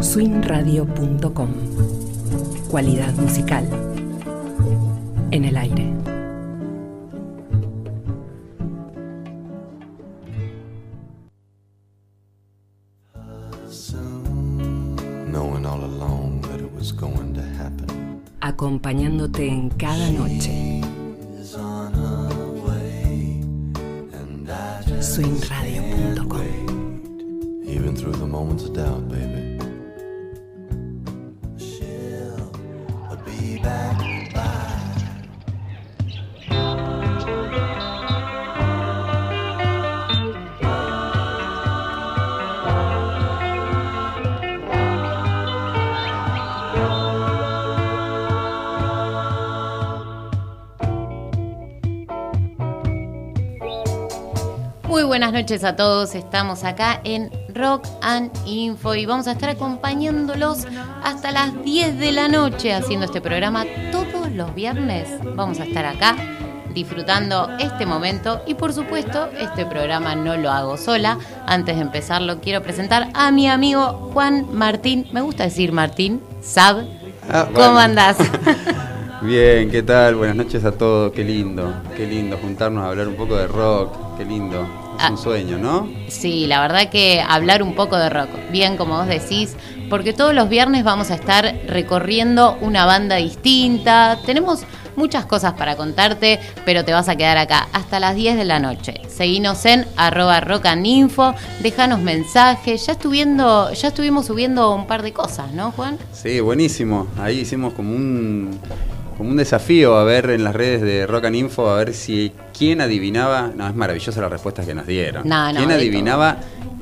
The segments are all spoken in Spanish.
swingradio.com Cualidad musical en el aire. Acompañándote en cada noche. Swingradio.com through the moments of doubt, baby. She'll be back by. Muy buenas noches a todos, estamos acá en Rock and Info y vamos a estar acompañándolos hasta las 10 de la noche haciendo este programa todos los viernes. Vamos a estar acá disfrutando este momento y por supuesto este programa no lo hago sola. Antes de empezarlo quiero presentar a mi amigo Juan Martín, me gusta decir Martín, Sab. Ah, ¿Cómo bueno. andás? Bien, ¿qué tal? Buenas noches a todos, qué lindo, qué lindo juntarnos a hablar un poco de rock, qué lindo. Es un sueño, ¿no? Sí, la verdad que hablar un poco de rock, bien como vos decís, porque todos los viernes vamos a estar recorriendo una banda distinta. Tenemos muchas cosas para contarte, pero te vas a quedar acá hasta las 10 de la noche. Seguinos en arroba rockandinfo, déjanos mensajes. Ya, estuviendo, ya estuvimos subiendo un par de cosas, ¿no, Juan? Sí, buenísimo. Ahí hicimos como un, como un desafío a ver en las redes de Rock and Info, a ver si quién adivinaba. No, es maravillosa las respuestas que nos dieron. No, no, ¿Quién adivinaba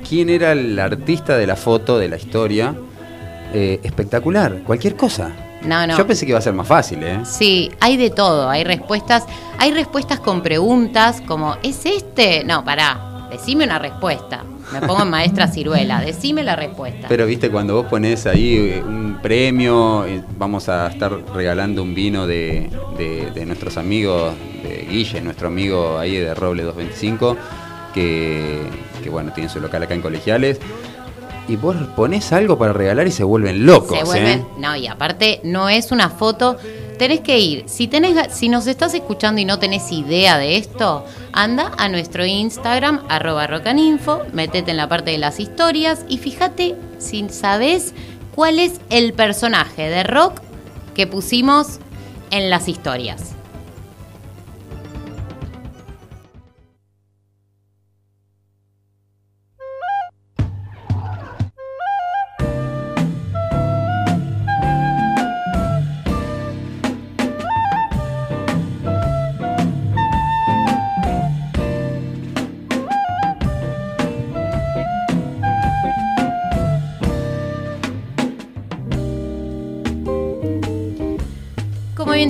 quién era el artista de la foto, de la historia? Eh, espectacular, cualquier cosa. No, no. Yo pensé que iba a ser más fácil, ¿eh? Sí, hay de todo, hay respuestas, hay respuestas con preguntas como ¿es este? No, pará, decime una respuesta. Me pongo en maestra ciruela, decime la respuesta. Pero viste, cuando vos pones ahí eh, un premio, eh, vamos a estar regalando un vino de, de- de nuestros amigos, de Guille, nuestro amigo ahí de Roble 225, que, que bueno, tiene su local acá en Colegiales. Y vos pones algo para regalar y se vuelven locos, Se vuelven, ¿eh? no, y aparte no es una foto, tenés que ir, si si nos estás escuchando y no tenés idea de esto, anda a nuestro Instagram, arroba rockaninfo, metete en la parte de las historias y fíjate si sabés cuál es el personaje de rock que pusimos en las historias.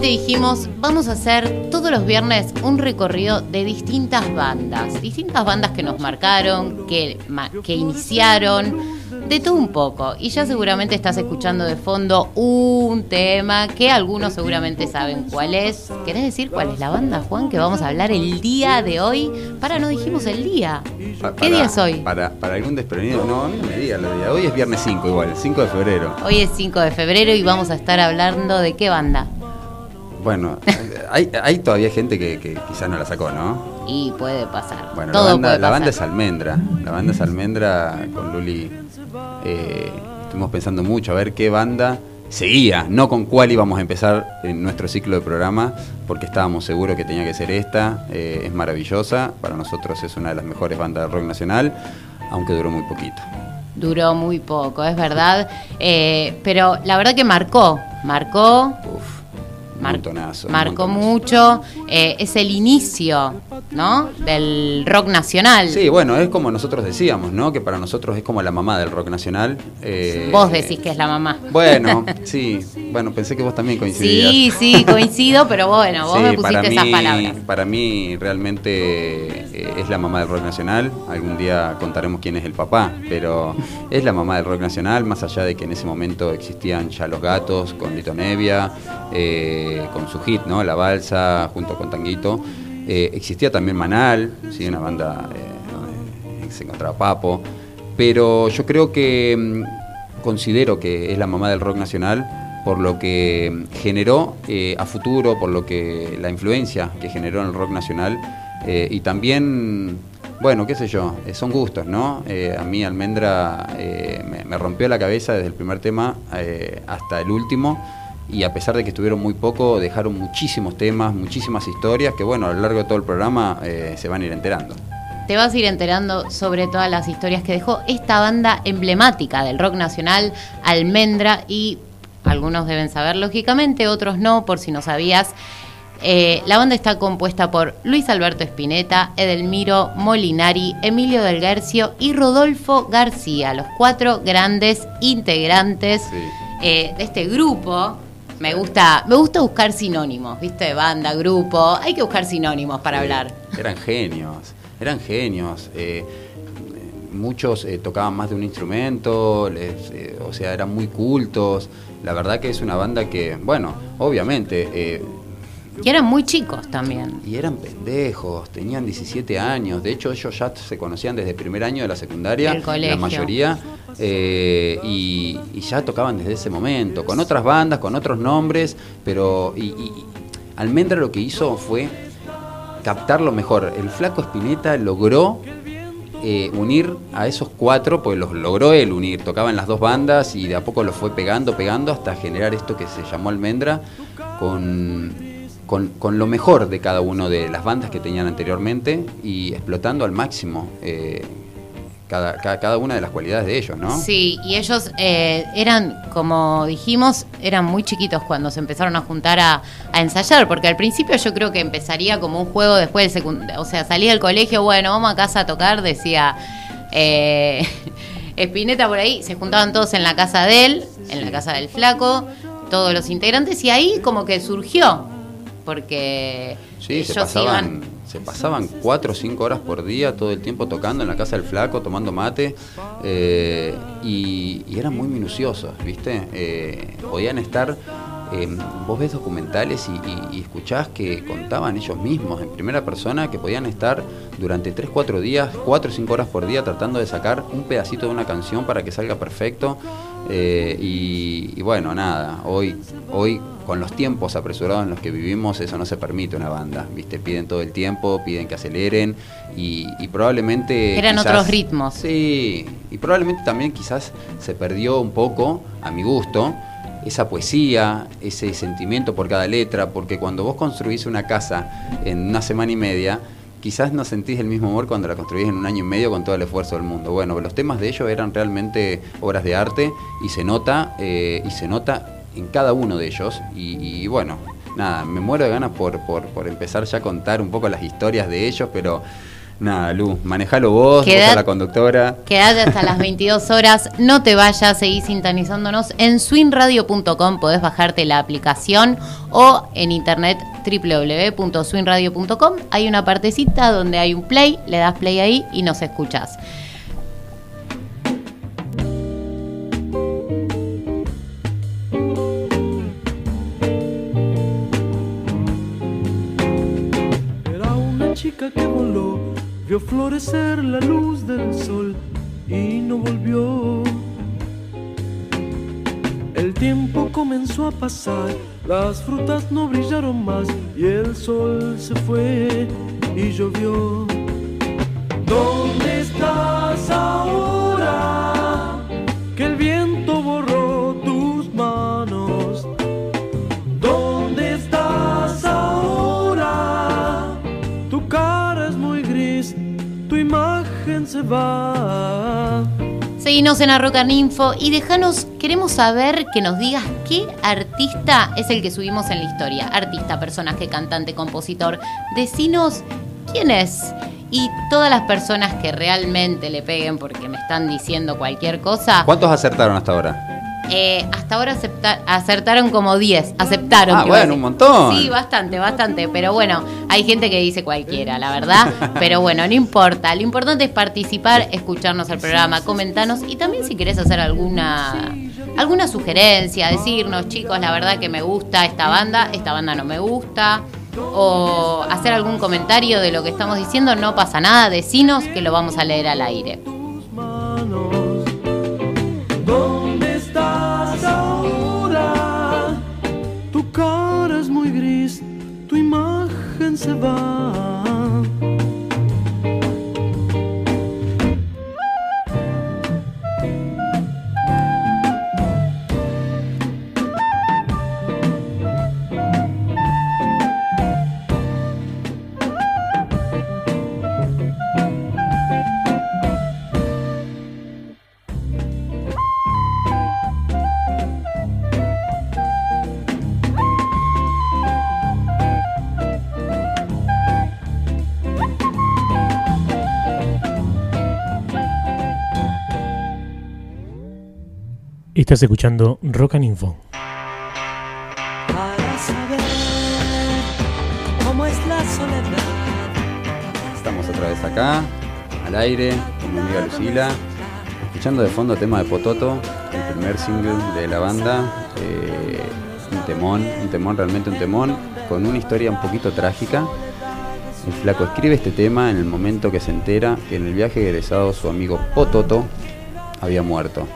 Dijimos, vamos a hacer todos los viernes un recorrido de distintas bandas, distintas bandas que nos marcaron, que, iniciaron, de todo un poco. Y ya seguramente estás escuchando de fondo un tema que algunos seguramente saben cuál es. ¿Querés decir cuál es la banda, Juan, que vamos a hablar el día de hoy? Para, no dijimos el día. Pa- ¿Qué día es hoy? Para, para algún desprevenido. No, a mí no me digas la día. Hoy es viernes 5 igual, 5 de febrero. Hoy es 5 de febrero y vamos a estar hablando de qué banda. Bueno, hay, hay todavía gente que, que quizás no la sacó, ¿no? Y puede pasar. Bueno, Todo la, banda, puede la banda es. Almendra. La banda es Almendra con Luli. eh, estuvimos pensando mucho a ver qué banda seguía, no con cuál íbamos a empezar en nuestro ciclo de programa, porque estábamos seguros que tenía que ser esta. eh, es maravillosa, para nosotros es una de las mejores bandas de rock nacional, aunque duró muy poquito. Duró muy poco, es verdad. Eh, pero la verdad que marcó, marcó, Uf, mar- montonazo, marcó montonazo. mucho. eh, es el inicio, ¿no? Del rock nacional. Sí, bueno, es como nosotros decíamos, ¿no? Que para nosotros es como la mamá del rock nacional. eh, Vos decís que es la mamá. Bueno, sí. Bueno, pensé que vos también coincidías. Sí, sí, coincido, pero bueno, vos Sí, me pusiste para esas palabras. Para mí realmente eh, es la mamá del rock nacional. Algún día contaremos quién es el papá, pero es la mamá del rock nacional, más allá de que en ese momento existían ya los gatos con Lito Nevia, eh, con su hit, ¿no? La balsa, junto con Tanguito. Eh, existía también Manal, ¿sí? una banda eh, donde se encontraba Papo. pero yo creo que mm, considero que es la mamá del rock nacional por lo que generó eh, a futuro, por lo que la influencia que generó en el rock nacional eh, y también, bueno, qué sé yo, eh, son gustos, ¿no? Eh, a mí Almendra eh, me, rompió la cabeza desde el primer tema eh, hasta el último y a pesar de que estuvieron muy poco, dejaron muchísimos temas, muchísimas historias que, bueno, a lo largo de todo el programa eh, se van a ir enterando. Te vas a ir enterando sobre todas las historias que dejó esta banda emblemática del rock nacional, Almendra, y algunos deben saber lógicamente, otros no, por si no sabías. Eh, la banda está compuesta por Luis Alberto Spinetta, Edelmiro Molinari, Emilio Del Guercio y Rodolfo García, los cuatro grandes integrantes Sí. eh, de este grupo. Me gusta, me gusta buscar sinónimos, ¿viste? Banda, grupo, hay que buscar sinónimos para hablar. Eran genios, eran genios. eh, muchos eh, tocaban más de un instrumento, les, eh, o sea, eran muy cultos. La verdad que es una banda que, bueno, obviamente, eh, Y eran muy chicos también. y eran pendejos, tenían 17 años. De hecho, ellos ya se conocían desde el primer año de la secundaria, la mayoría, eh, y, y ya tocaban desde ese momento, con otras bandas, con otros nombres, pero y, y- Almendra lo que hizo fue captar lo mejor. El flaco Spinetta logró eh, unir a esos cuatro, pues los logró él unir, tocaban las dos bandas y de a poco los fue pegando, pegando hasta generar esto que se llamó Almendra con, con, con lo mejor de cada uno de las bandas que tenían anteriormente y explotando al máximo eh, cada, cada, cada una de las cualidades de ellos, ¿no? Sí, y ellos eh, eran, como dijimos, eran muy chiquitos cuando se empezaron a juntar a, a ensayar, porque al principio yo creo que empezaría como un juego después del secundario, o sea, salía del colegio, bueno, vamos a casa a tocar, decía eh, Espineta por ahí, se juntaban todos en la casa de él, en la casa del flaco, todos los integrantes, y ahí como que surgió, porque Sí, se pasaban, iban... se pasaban cuatro o cinco horas por día todo el tiempo tocando en la casa del flaco, tomando mate, eh, y, y eran muy minuciosos, ¿viste? Eh, podían estar, eh, vos ves documentales y, y- y escuchás que contaban ellos mismos en primera persona que podían estar durante tres, cuatro días, cuatro o cinco horas por día tratando de sacar un pedacito de una canción para que salga perfecto. Eh, y, y bueno, nada, hoy, hoy con los tiempos apresurados en los que vivimos, eso no se permite una banda, ¿viste? Piden todo el tiempo, piden que aceleren y, y probablemente... Eran otros ritmos. Sí, y probablemente también quizás se perdió un poco, a mi gusto, esa poesía, ese sentimiento por cada letra, porque cuando vos construís una casa en una semana y media, quizás no sentís el mismo amor cuando la construís en un año y medio con todo el esfuerzo del mundo. Bueno, los temas de ellos eran realmente obras de arte y se nota, eh, y se nota en cada uno de ellos. Y, y bueno, nada, me muero de ganas por, por, por empezar ya a contar un poco las historias de ellos, pero nada, Lu, manejalo vos, sos la conductora. Quédate hasta las 22 horas, no te vayas, seguí sintonizándonos en swinradio.com, podés bajarte la aplicación o en internet www.swinradio.com. Hay una partecita donde hay un play, le das play ahí y nos escuchás. Era una chica que voló, vio florecer la luz del sol y no volvió. El tiempo comenzó a pasar, las frutas no brillaron más y el sol se fue y llovió. ¿Dónde estás ahora? Que el viento borró tus manos. ¿Dónde estás ahora? Tu cara es muy gris, tu imagen se va. Seguinos en Arrocan Info y déjanos, queremos saber que nos digas qué artista es el que subimos en la historia. Artista, personaje, cantante, compositor. Decinos quién es. Y todas las personas que realmente le peguen porque me están diciendo cualquier cosa, ¿Cuántos acertaron hasta ahora? Eh, hasta ahora acepta- acertaron como 10. Aceptaron. Ah, bueno, un montón. Sí, bastante, bastante. Pero bueno, hay gente que dice cualquiera, la verdad. Pero bueno, no importa. Lo importante es participar, escucharnos al programa, comentarnos y también si querés hacer alguna alguna sugerencia, decirnos, chicos, la verdad que me gusta esta banda, esta banda no me gusta. O hacer algún comentario de lo que estamos diciendo, no pasa nada, decinos que lo vamos a leer al aire. Imagen Estás escuchando Rock and Info. Para saber cómo es la soledad. Estamos otra vez acá, al aire, con mi amiga Lucila, escuchando de fondo tema de Pototo, el primer single de la banda. eh, un temón, un temón, realmente un temón, con una historia un poquito trágica. El flaco escribe este tema en el momento que se entera que en el viaje egresado su amigo Pototo había muerto.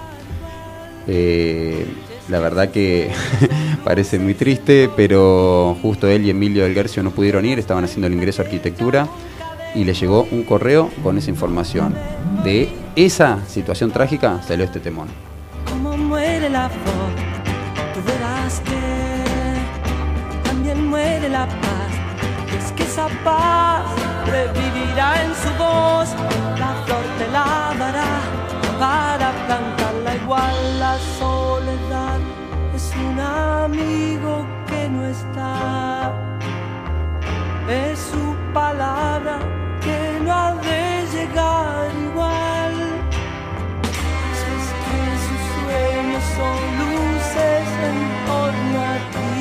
Eh, la verdad que parece muy triste, pero justo él y Emilio del Guercio no pudieron ir, estaban haciendo el ingreso a arquitectura y le llegó un correo con esa información. De esa situación trágica salió este temón. Cómo muere la tú verás que también muere la paz. Es que esa paz revivirá en su voz, la flor te lavará para plantarla igual. La soledad es un amigo que no está, es su palabra que no ha de llegar igual. Es que sus sueños son luces en torno a ti.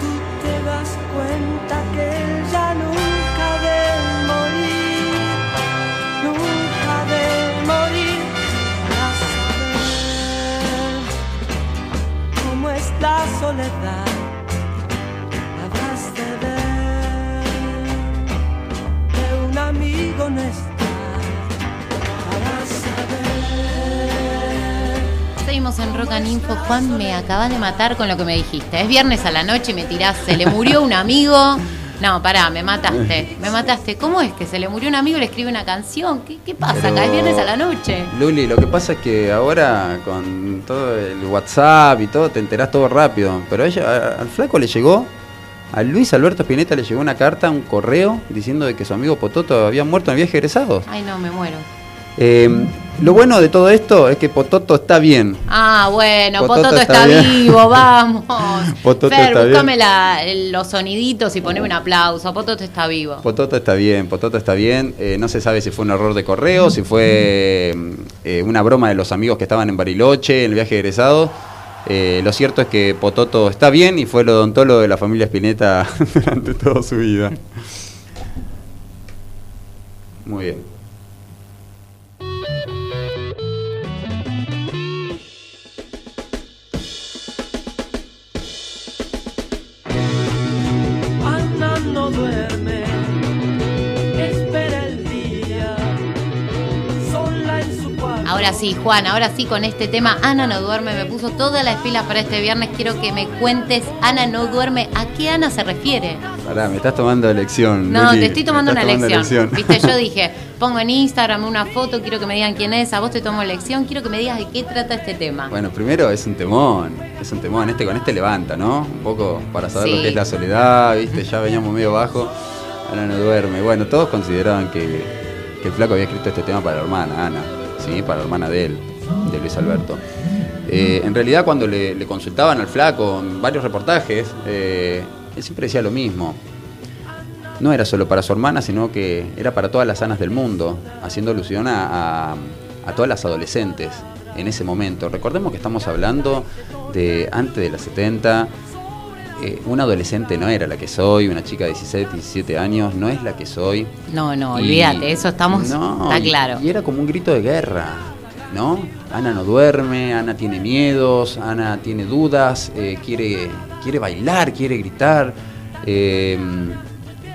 Tú te das cuenta que Info. Juan, me acabas de matar con lo que me dijiste. Es viernes a la noche y me tirás, se le murió un amigo. No, pará, me mataste, me mataste. ¿Cómo es que se le murió un amigo y le escribe una canción? ¿Qué, qué pasa acá? Es viernes a la noche. Luli, lo que pasa es que ahora con todo el WhatsApp y todo te enterás todo rápido. Pero ella, al flaco le llegó, a Luis Alberto Spinetta le llegó una carta, un correo, diciendo de que su amigo Pototo había muerto en el viaje egresado. Ay, no, me muero. Eh, lo bueno de todo esto es que Pototo está bien. Ah, bueno, Pototo Pototo, está está, bien. vivo, vamos. Pototo Fer, está bien. búscame la- los soniditos y poneme un aplauso. Pototo está vivo. Pototo está bien, Pototo está bien. Eh, no se sabe si fue un error de correo, si fue mm, eh, una broma de los amigos que estaban en Bariloche en el viaje egresado. Eh, lo cierto es que Pototo está bien y fue el odontólogo de la familia Spinetta durante toda su vida. Muy bien. Sí, Juan, ahora sí con este tema, Ana no duerme, me puso todas las pilas para este viernes. Quiero que me cuentes, Ana no duerme, ¿a qué Ana se refiere? Pará, me estás tomando lección. No, Luli, te estoy tomando una lección. Viste, yo dije, pongo en Instagram una foto, quiero que me digan quién es, a vos te tomo lección, quiero que me digas de qué trata este tema. Bueno, primero es un temón, es un temón, este con este levanta, ¿no? Un poco para saber Sí. lo que es la soledad, ¿viste? Ya veníamos medio bajo, Ana no duerme. Bueno, todos consideraban que, que el flaco había escrito este tema para la hermana, Ana, ¿sí? Para la hermana de él, de Luis Alberto. Eh, en realidad cuando le, consultaban al flaco en varios reportajes, eh, él siempre decía lo mismo. No era solo para su hermana, sino que era para todas las Anas del mundo, haciendo alusión a, a- todas las adolescentes en ese momento. Recordemos que estamos hablando de antes de los 70. Eh, una adolescente no era la que soy, una chica de 16, 17 años no es la que soy. No, no, Y- olvídate, eso estamos, No, está y- claro. Y era como un grito de guerra, ¿no? Ana no duerme, Ana tiene miedos, Ana tiene dudas, eh, quiere, quiere bailar, quiere gritar. eh,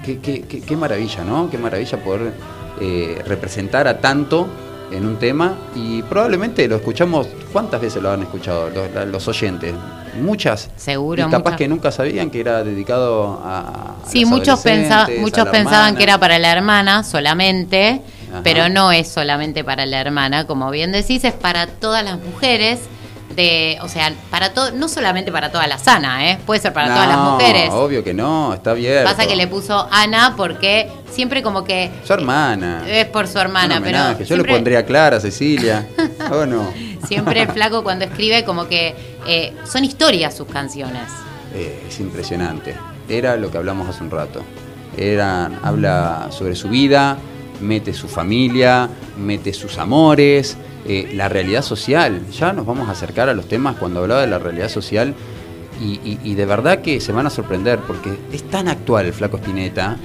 qué, qué- qué- qué maravilla, ¿no? Qué maravilla poder eh, representar a tanto en un tema y probablemente lo escuchamos, ¿cuántas veces lo han escuchado los, los oyentes? Muchas. Seguro, Y capaz muchas. que nunca sabían que era dedicado a... a Sí, muchos, pensa- muchos pensaban hermana. que era para la hermana solamente, Ajá. pero no es solamente para la hermana, como bien decís, es para todas las mujeres. De, o sea, para todo, no solamente para toda la sana, ¿eh? puede ser para todas las mujeres. obvio que no, está bien. Pasa que le puso Ana porque siempre como que Su hermana. es por su hermana, pero. Yo siempre- le pondría Clara, Cecilia. ¿O no? Siempre el flaco cuando escribe como que eh, son historias sus canciones. Eh, es impresionante. Era lo que hablamos hace un rato. Era, habla sobre su vida, mete su familia, mete sus amores, eh, la realidad social. Ya nos vamos a acercar a los temas cuando hablaba de la realidad social y, y- y de verdad que se van a sorprender porque es tan actual el Flaco Spinetta.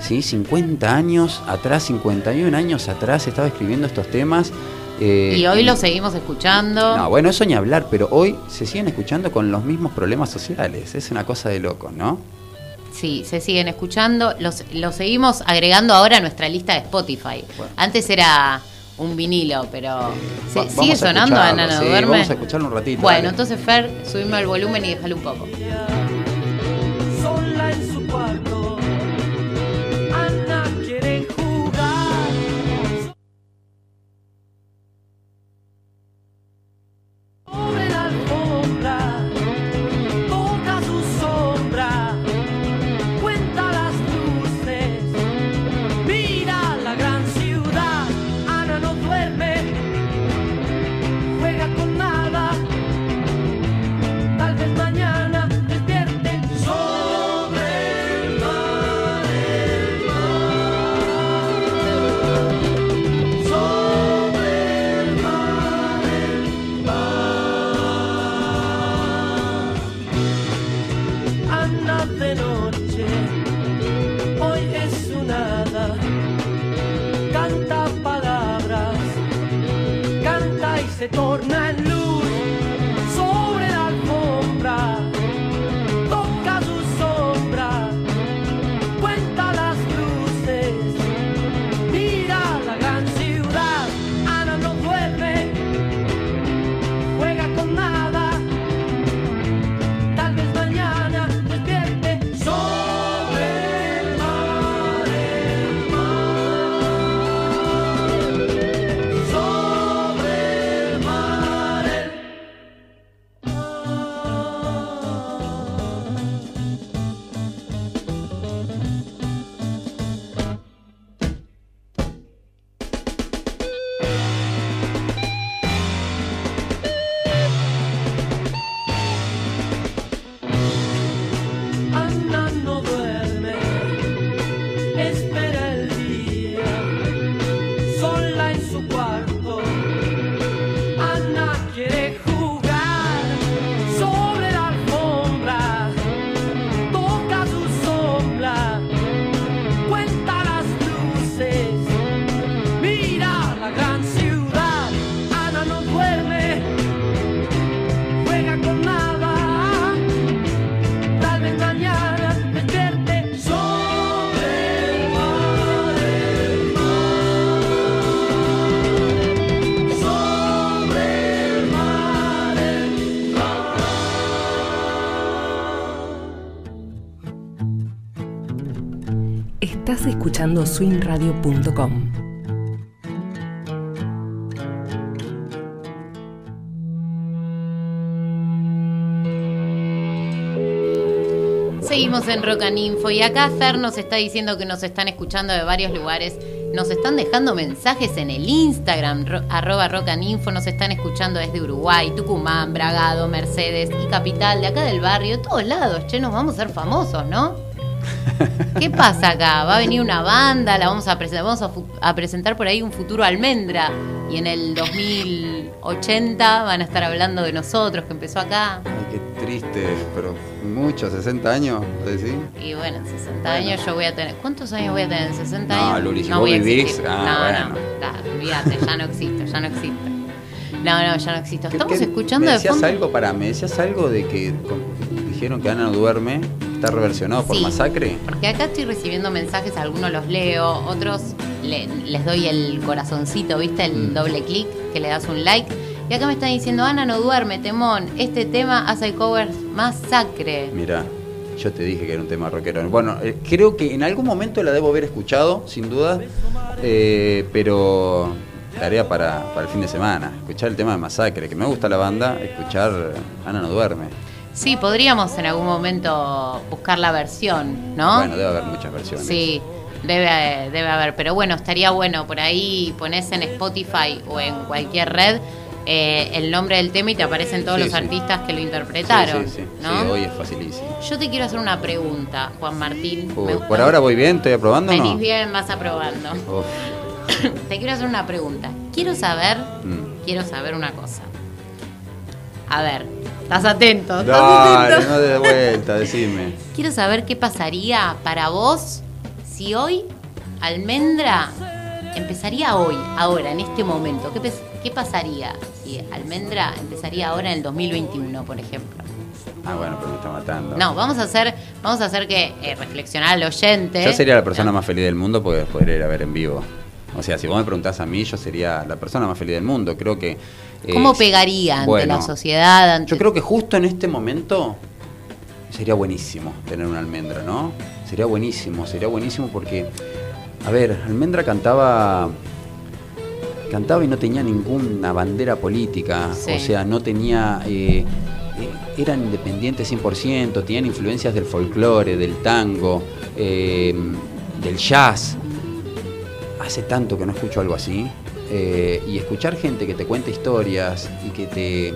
¿sí? 50 años atrás, 51 años atrás estaba escribiendo estos temas. eh, y hoy lo seguimos escuchando. no, bueno, eso ni hablar, pero hoy se siguen escuchando con los mismos problemas sociales. Es una cosa de locos, ¿no? Sí, se siguen escuchando. Los, los seguimos agregando ahora a nuestra lista de Spotify. Bueno. Antes era un vinilo, pero ¿se- Va- ¿sigue sonando Ana no sí, duerme? Vamos a escucharlo un ratito. Bueno, dale. entonces Fer, subime el volumen y déjalo un poco. sola en su cuarto. Escuchando swingradio.com. Seguimos en Rock and Info y acá Fer nos está diciendo que nos están escuchando de varios lugares. Nos están dejando mensajes en el Instagram, ro- arroba Rock and Info. Nos están escuchando desde Uruguay, Tucumán, Bragado, Mercedes y Capital, de acá del barrio, todos lados. Che, nos vamos a ser famosos, ¿no? ¿Qué pasa acá? Va a venir una banda, la vamos a presentar, vamos a, a presentar por ahí un futuro almendra. Y en el 2080 van a estar hablando de nosotros, que empezó acá. Ay, qué triste, pero mucho, 60 años, ¿decís? Y bueno, en 60 años yo voy a tener. ¿Cuántos años voy a tener? ¿En 60 No, años? Luli, si vos voy a vivís, ah, no, bueno. no, claro, olvídate, ya no existo, ya no existo. No, no, ya no existo. ¿Qué- Estamos qué- escuchando me de decías fondo. algo para, me decías algo de que con- dijeron que Ana no duerme, está reversionado por Sí, masacre. Porque acá estoy recibiendo mensajes, algunos los leo, otros le- les doy el corazoncito, ¿viste? El Mm. doble clic, que le das un like. Y acá me están diciendo, Ana, no duerme, temón. Este tema hace el cover más sacre. Mira, yo te dije que era un tema rockero. Bueno, eh, creo que en algún momento la debo haber escuchado, sin duda, eh, pero tarea para, para el fin de semana. Escuchar el tema de Masacre, que me gusta la banda, escuchar Ana no duerme. Sí, podríamos en algún momento buscar la versión, ¿no? Bueno, debe haber muchas versiones. Sí, debe, debe haber. Pero bueno, estaría bueno por ahí pones en Spotify o en cualquier red eh, el nombre del tema y te aparecen todos Sí, los sí. artistas que lo interpretaron. sí, sí. ¿no? Sí, hoy es facilísimo. Yo te quiero hacer una pregunta, Juan Martín. Uy, por ahora voy bien, estoy aprobando Venís no. bien, vas aprobando. Uf, te quiero hacer una pregunta. Quiero saber, mm. quiero saber una cosa. A ver, estás atento, Dale, atento. no des vuelta, decime. Quiero saber qué pasaría para vos si hoy Almendra empezaría hoy, ahora, en este momento. ¿Qué, qué pasaría si Almendra empezaría ahora en el 2021, por ejemplo? Ah, bueno, pero me está matando. No, vamos a hacer, vamos a hacer que eh, reflexionar al oyente. Yo sería la persona más feliz del mundo porque podría ir a ver en vivo. O sea, si vos me preguntás a mí, yo sería la persona más feliz del mundo. Creo que. eh, ¿Cómo pegaría ante bueno, la sociedad? Ante... Yo creo que justo en este momento sería buenísimo tener una almendra, ¿no? Sería buenísimo, sería buenísimo porque, a ver, almendra cantaba cantaba y no tenía ninguna bandera política, Sí. o sea, no tenía, eh, eh, eran independientes 100%, tenían influencias del folclore, del tango, eh, del jazz. Hace tanto que no escucho algo así. eh, y escuchar gente que te cuenta historias y que te,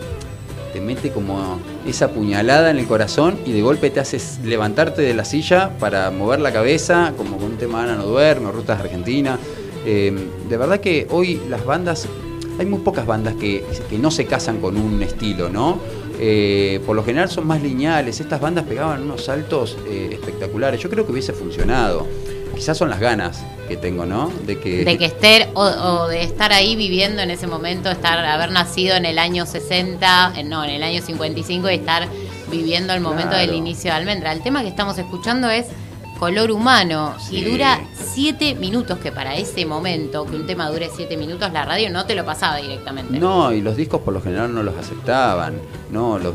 te mete como esa puñalada en el corazón y de golpe te haces levantarte de la silla para mover la cabeza, como con un tema Ana no duerme, Rutas de Argentina. Eh, de verdad que hoy las bandas, hay muy pocas bandas que, que no se casan con un estilo, ¿no? Eh, por lo general son más lineales, estas bandas pegaban unos saltos espectaculares, yo creo que hubiese funcionado. Quizás son las ganas que tengo, ¿no? De que, de que estar o, o de estar ahí viviendo en ese momento, estar haber nacido en el año 60, eh, no, en el año 55 y estar viviendo el momento Claro. del inicio de Almendra. El tema que estamos escuchando es Color Humano Sí. y dura 7 minutos, que para ese momento, que un tema dure 7 minutos, la radio no te lo pasaba directamente. No, y los discos por lo general no los aceptaban. No, los,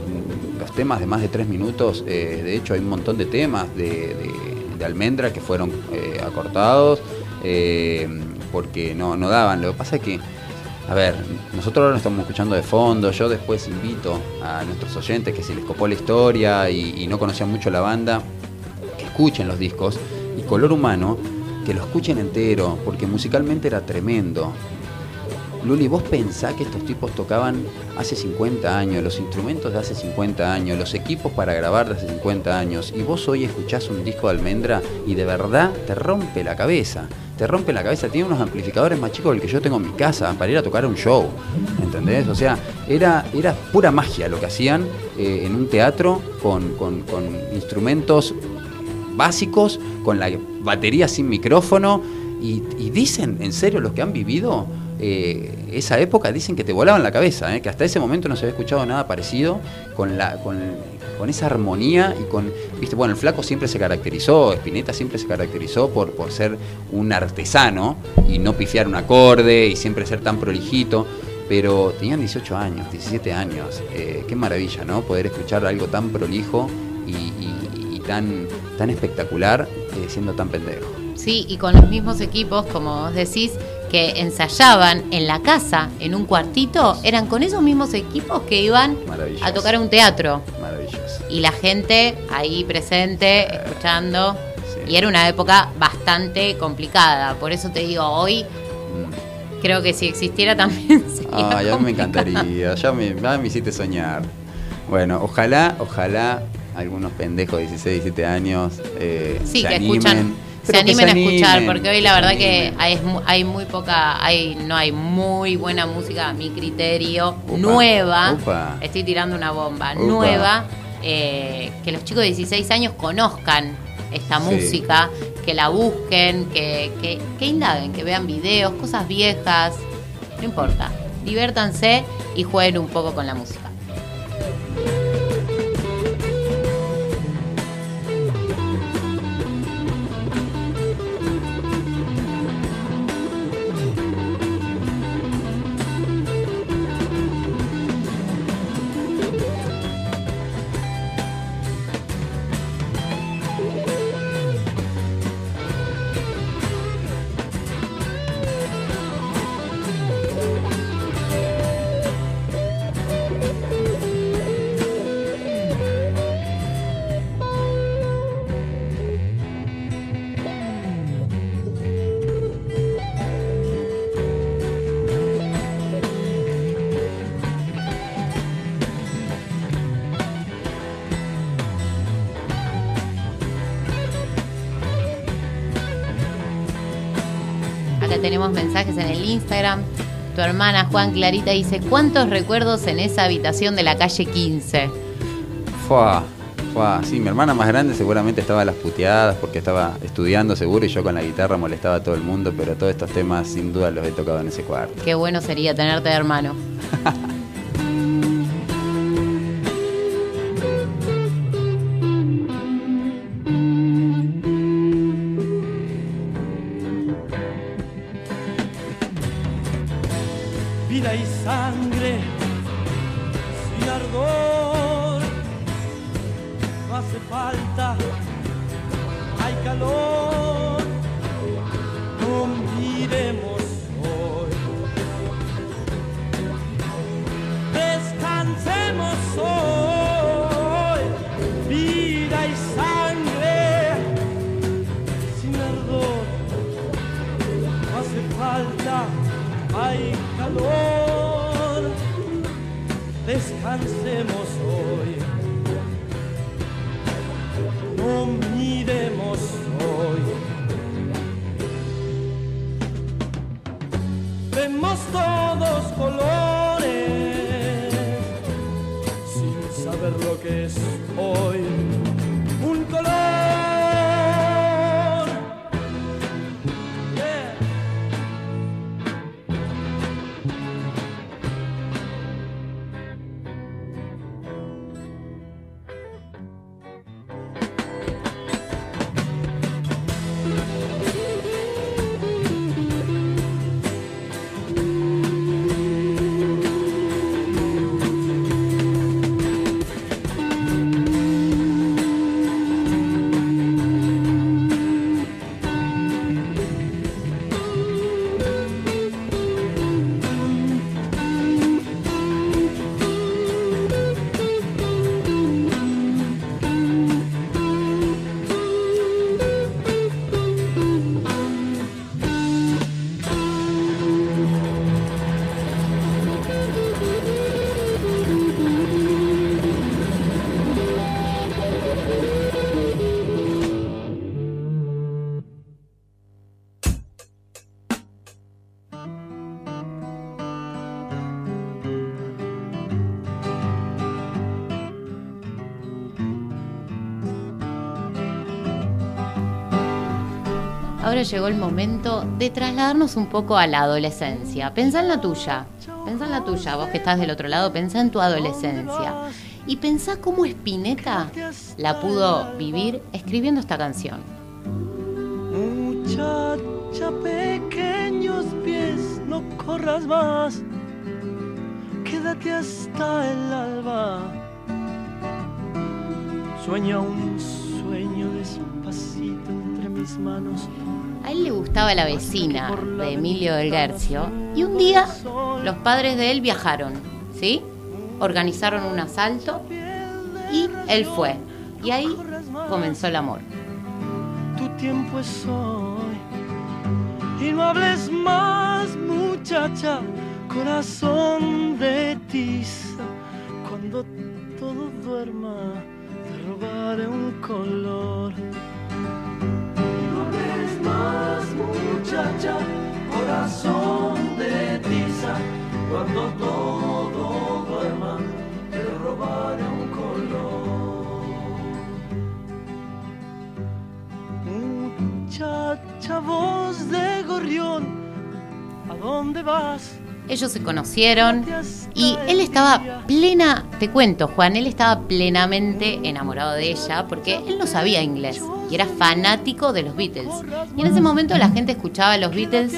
los temas de más de tres minutos, eh, de hecho hay un montón de temas de, de- de almendra que fueron eh, acortados eh, porque no, no daban. Lo que pasa es que, a ver, nosotros ahora lo estamos escuchando de fondo. Yo después invito a nuestros oyentes que si les copó la historia y, y no conocían mucho la banda, que escuchen los discos. Y Color Humano, que lo escuchen entero, porque musicalmente era tremendo. Luli, vos pensás que estos tipos tocaban hace 50 años, los instrumentos de hace 50 años, los equipos para grabar de hace 50 años, y vos hoy escuchás un disco de almendra y de verdad te rompe la cabeza. Te rompe la cabeza, tiene unos amplificadores más chicos del que yo tengo en mi casa para ir a tocar un show. ¿Entendés? O sea, era, era pura magia lo que hacían eh, en un teatro con, con- instrumentos básicos, con la batería sin micrófono, y, y dicen, en serio, los que han vivido eh, esa época, dicen que te volaban la cabeza, eh, que hasta ese momento no se había escuchado nada parecido con, la, con, con esa armonía y con, viste, bueno, el flaco siempre se caracterizó, Spinetta siempre se caracterizó por, por ser un artesano y no pifiar un acorde y siempre ser tan prolijito. Pero tenían 18 años, 17 años. eh, qué maravilla, ¿no? Poder escuchar algo tan prolijo y, tan, tan espectacular siendo tan pendejo. Sí, y con los mismos equipos, como vos decís, que ensayaban en la casa, en un cuartito, eran con esos mismos equipos que iban a tocar a un teatro. Maravilloso. Y la gente ahí presente, escuchando. sí. Y era una época bastante complicada. Por eso te digo, hoy Mm. creo que si existiera también sería Ay, a mí me encantaría, ya me, ya me hiciste soñar. Bueno, ojalá, ojalá algunos pendejos de 16, 17 años eh, Sí, se que animen. escuchan, se animen a escuchar, porque hoy la verdad que hay, hay muy poca, hay no hay muy buena música a mi criterio, Upa, nueva, upa. estoy tirando una bomba, Upa. nueva, eh, que los chicos de 16 años conozcan esta Sí. música, que la busquen, que, que, que indaguen, que vean videos, cosas viejas, no importa, diviértanse y jueguen un poco con la música. Instagram. Tu hermana Juan Clarita dice, ¿cuántos recuerdos en esa habitación de la calle 15? Fua, fua. Sí, mi hermana más grande seguramente estaba a las puteadas porque estaba estudiando seguro y yo con la guitarra molestaba a todo el mundo, pero todos estos temas sin duda los he tocado en ese cuarto. Qué bueno sería tenerte de hermano. cansemos. Llegó el momento de trasladarnos un poco a la adolescencia. Pensá en la tuya, pensá en la tuya, vos que estás del otro lado, pensá en tu adolescencia. Y pensá cómo Spinetta la pudo vivir escribiendo esta canción. Muchacha, pequeños pies, no corras más. Quédate hasta el alba. Sueña un sueño despacito entre mis manos. A él le gustaba la vecina de Emilio del Guercio y un día los padres de él viajaron, ¿sí? Organizaron un asalto y él fue. Y ahí comenzó el amor. Tu tiempo es hoy. Y no hables más, muchacha, corazón de tiza. Cuando todo duerma, te robaré un color. Más, muchacha, corazón de tiza. Cuando todo duerma, te robaré un color. Muchacha, voz de gorrión, ¿a dónde vas? Ellos se conocieron y él estaba plena, te cuento Juan, él estaba plenamente enamorado de ella porque él no sabía inglés era fanático de los Beatles. Y en ese momento la gente escuchaba a los Beatles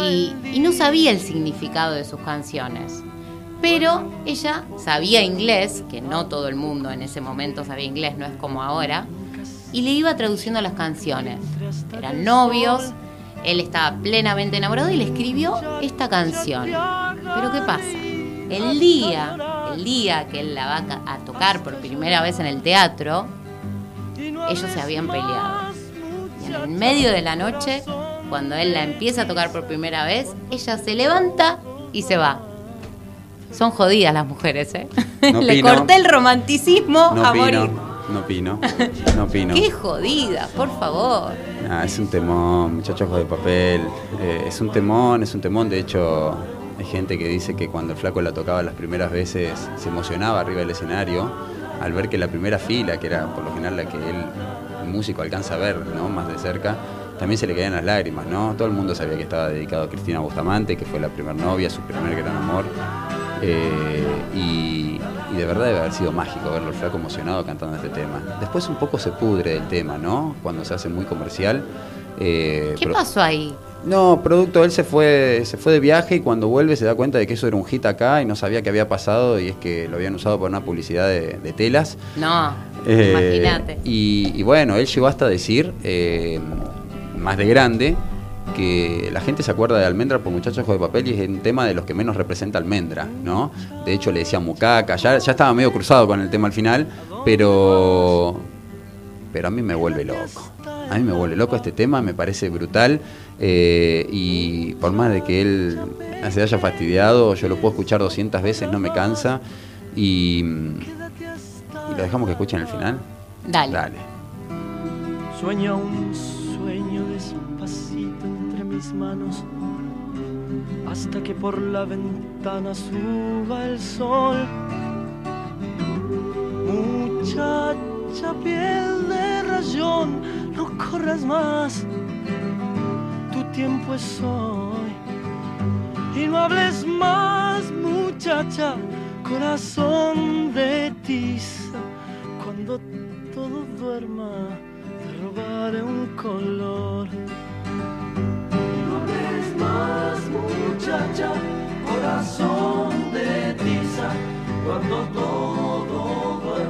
y, y no sabía el significado de sus canciones. Pero ella sabía inglés, que no todo el mundo en ese momento sabía inglés, no es como ahora, y le iba traduciendo las canciones. Eran novios, él estaba plenamente enamorado y le escribió esta canción. Pero ¿qué pasa? El día, el día que él la va a tocar por primera vez en el teatro, ellos se habían peleado. Y en el medio de la noche, cuando él la empieza a tocar por primera vez, ella se levanta y se va. Son jodidas las mujeres, ¿eh? No Le opino. corté el romanticismo No a opino. morir. no opino. No opino. Qué jodida, por favor. Ah, es un temón, muchachos de papel. Eh, es un temón, es un temón. De hecho, hay gente que dice que cuando el flaco la tocaba las primeras veces se emocionaba arriba del escenario al ver que la primera fila, que era por lo general la que él, el músico, alcanza a ver ¿no? más de cerca, también se le caían las lágrimas, ¿no? Todo el mundo sabía que estaba dedicado a Cristina Bustamante, que fue la primera novia, su primer gran amor. Eh, y, de verdad debe haber sido mágico verlo flaco emocionado cantando este tema. Después un poco se pudre el tema, ¿no? Cuando se hace muy comercial. Eh, ¿Qué pasó ahí? no, producto, él se fue, se fue de viaje y cuando vuelve se da cuenta de que eso era un hit acá y no sabía qué había pasado y es que lo habían usado para una publicidad de, de telas. No, Eh, imagínate. Y, y bueno, él llegó hasta decir, eh, más de grande, que la gente se acuerda de Almendra por Muchachos de Papel y es un tema de los que menos representa Almendra, ¿no? De hecho le decía Mucaca, ya, ya estaba medio cruzado con el tema al final, pero, pero a mí me vuelve loco. A mí me vuelve loco este tema, me parece brutal eh, y por más de que él se haya fastidiado, yo lo puedo escuchar 200 veces, no me cansa y, y lo dejamos que escuchen el final. Dale. Dale. Sueña un sueño despacito entre mis manos hasta que por la ventana suba el sol. Muchacha piel de rayón, no corras más, tu tiempo es hoy. Y no hables más, muchacha, corazón de tiza, cuando todo duerma te robaré un color. No hables más, muchacha, corazón de tiza. Cuando todo duerma,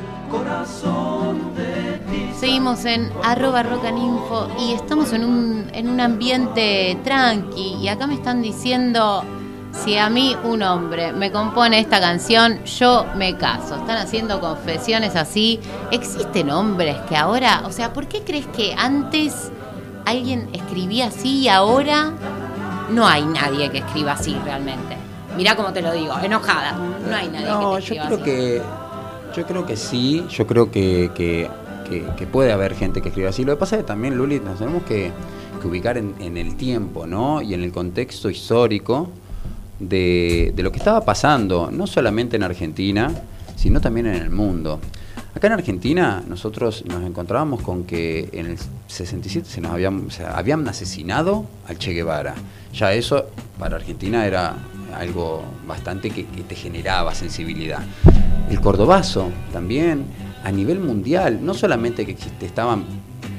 Seguimos en arroba rocaninfo y estamos en un, en un ambiente tranqui y acá me están diciendo si a mí un hombre me compone esta canción, yo me caso. Están haciendo confesiones así. ¿Existen hombres que ahora, o sea, ¿por qué crees que antes alguien escribía así y ahora no hay nadie que escriba así realmente? Mirá cómo te lo digo, enojada. No hay nadie No, que te yo escriba creo así. que yo creo que sí, yo creo que, que- puede haber gente que escriba así. Lo que pasa es que también, Luli, nos tenemos que, que ubicar en, en el tiempo, ¿no? Y en el contexto histórico de, de lo que estaba pasando, no solamente en Argentina, sino también en el mundo. Acá en Argentina nosotros nos encontrábamos con que en el 67 se nos habían, o sea, habían asesinado al Che Guevara. Ya eso para Argentina era algo bastante que, que te generaba sensibilidad. El cordobazo también, a nivel mundial, no solamente que estaban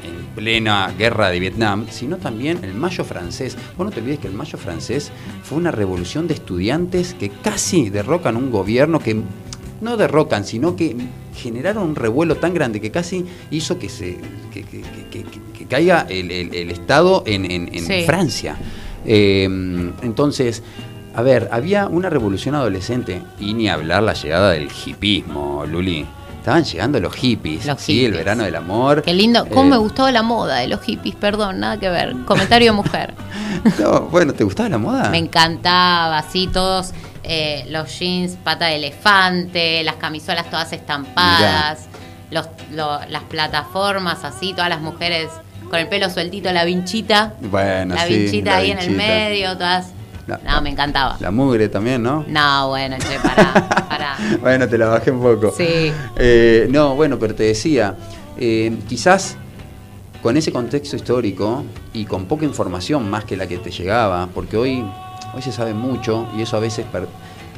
en plena guerra de Vietnam, sino también el Mayo francés. Vos no te olvides que el Mayo francés fue una revolución de estudiantes que casi derrocan un gobierno que no derrocan, sino que generaron un revuelo tan grande que casi hizo que se que, que- que- que- que caiga el, el- el Estado en, en- en Sí. Francia. Eh, entonces, a ver, había una revolución adolescente y ni hablar la llegada del hipismo, Luli. Estaban llegando los hippies, Los sí, el verano del amor. Qué lindo, cómo Eh, me gustó la moda de los hippies, perdón, nada que ver. Comentario mujer. no, bueno, ¿te gustaba la moda? Me encantaba, así todos eh, los jeans, pata de elefante, las camisolas todas estampadas, los, lo- las plataformas así, todas las mujeres con el pelo sueltito, la vinchita, Bueno, la sí, vinchita la ahí en el medio, todas La- No, me encantaba. La mugre también, ¿no? No, bueno, che, pará, pará. bueno, te la bajé un poco. Sí. Eh, no, bueno, pero te decía, eh, quizás con ese contexto histórico y con poca información más que la que te llegaba, porque hoy, hoy se sabe mucho y eso a veces per-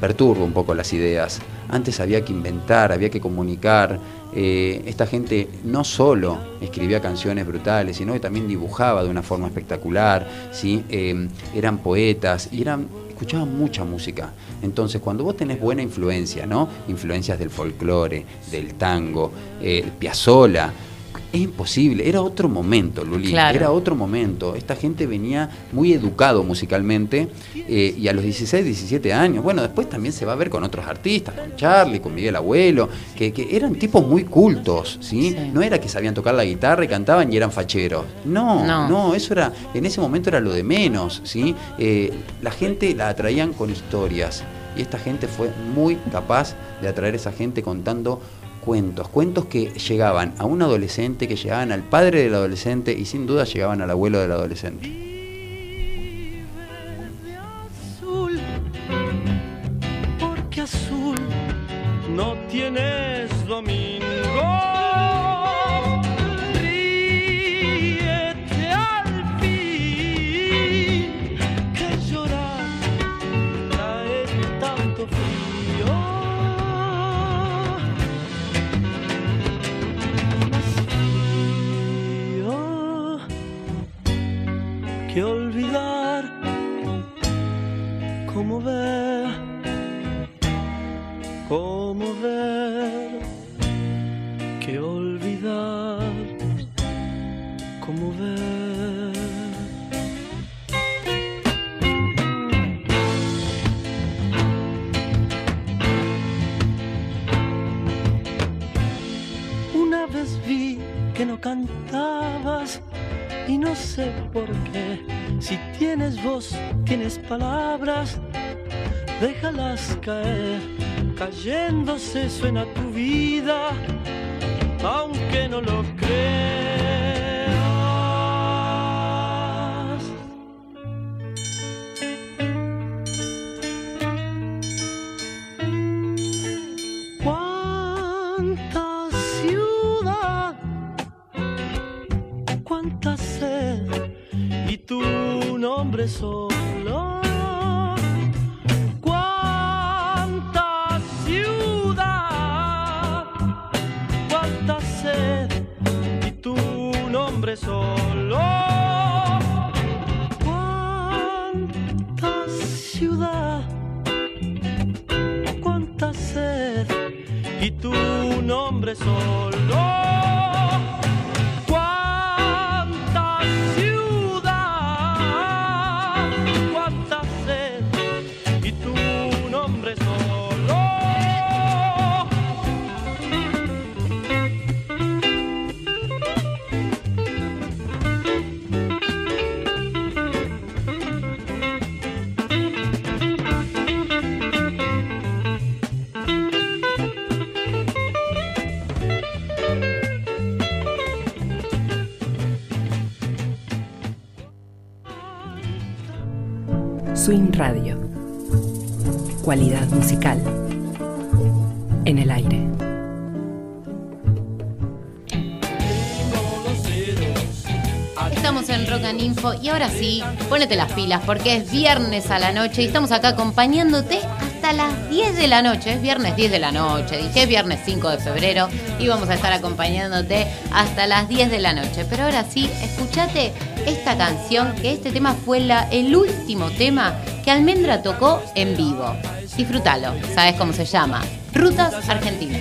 perturba un poco las ideas. Antes había que inventar, había que comunicar. eh, esta gente no solo escribía canciones brutales, sino que también dibujaba de una forma espectacular, ¿sí? Eh, eran poetas y eran escuchaban mucha música. Entonces, cuando vos tenés buena influencia, ¿no? Influencias del folclore, del tango, eh, Piazzolla, es imposible, era otro momento, Luli, Claro. era otro momento. Esta gente venía muy educado musicalmente eh, y a los 16, 17 años, bueno, después también se va a ver con otros artistas, con Charlie, con Miguel Abuelo, que, que eran tipos muy cultos, ¿sí? Sí. No era que sabían tocar la guitarra y cantaban y eran facheros. No, No. no, eso era, en ese momento era lo de menos, ¿sí? Eh, la gente la atraían con historias y esta gente fue muy capaz de atraer a esa gente contando cuentos, cuentos que llegaban a un adolescente, que llegaban al padre del adolescente y sin duda llegaban al abuelo del adolescente. Cayéndose suena tu vida, Musical. En el aire. Estamos en Rock Info y ahora sí, ponete las pilas porque es viernes a la noche y estamos acá acompañándote hasta las 10 de la noche. Es viernes 10 de la noche, dije es viernes 5 de febrero y vamos a estar acompañándote hasta las 10 de la noche. Pero ahora sí, escúchate esta canción, que este tema fue la, el último tema que Almendra tocó en vivo. Disfrútalo, ¿sabes cómo se llama? Rutas Argentinas.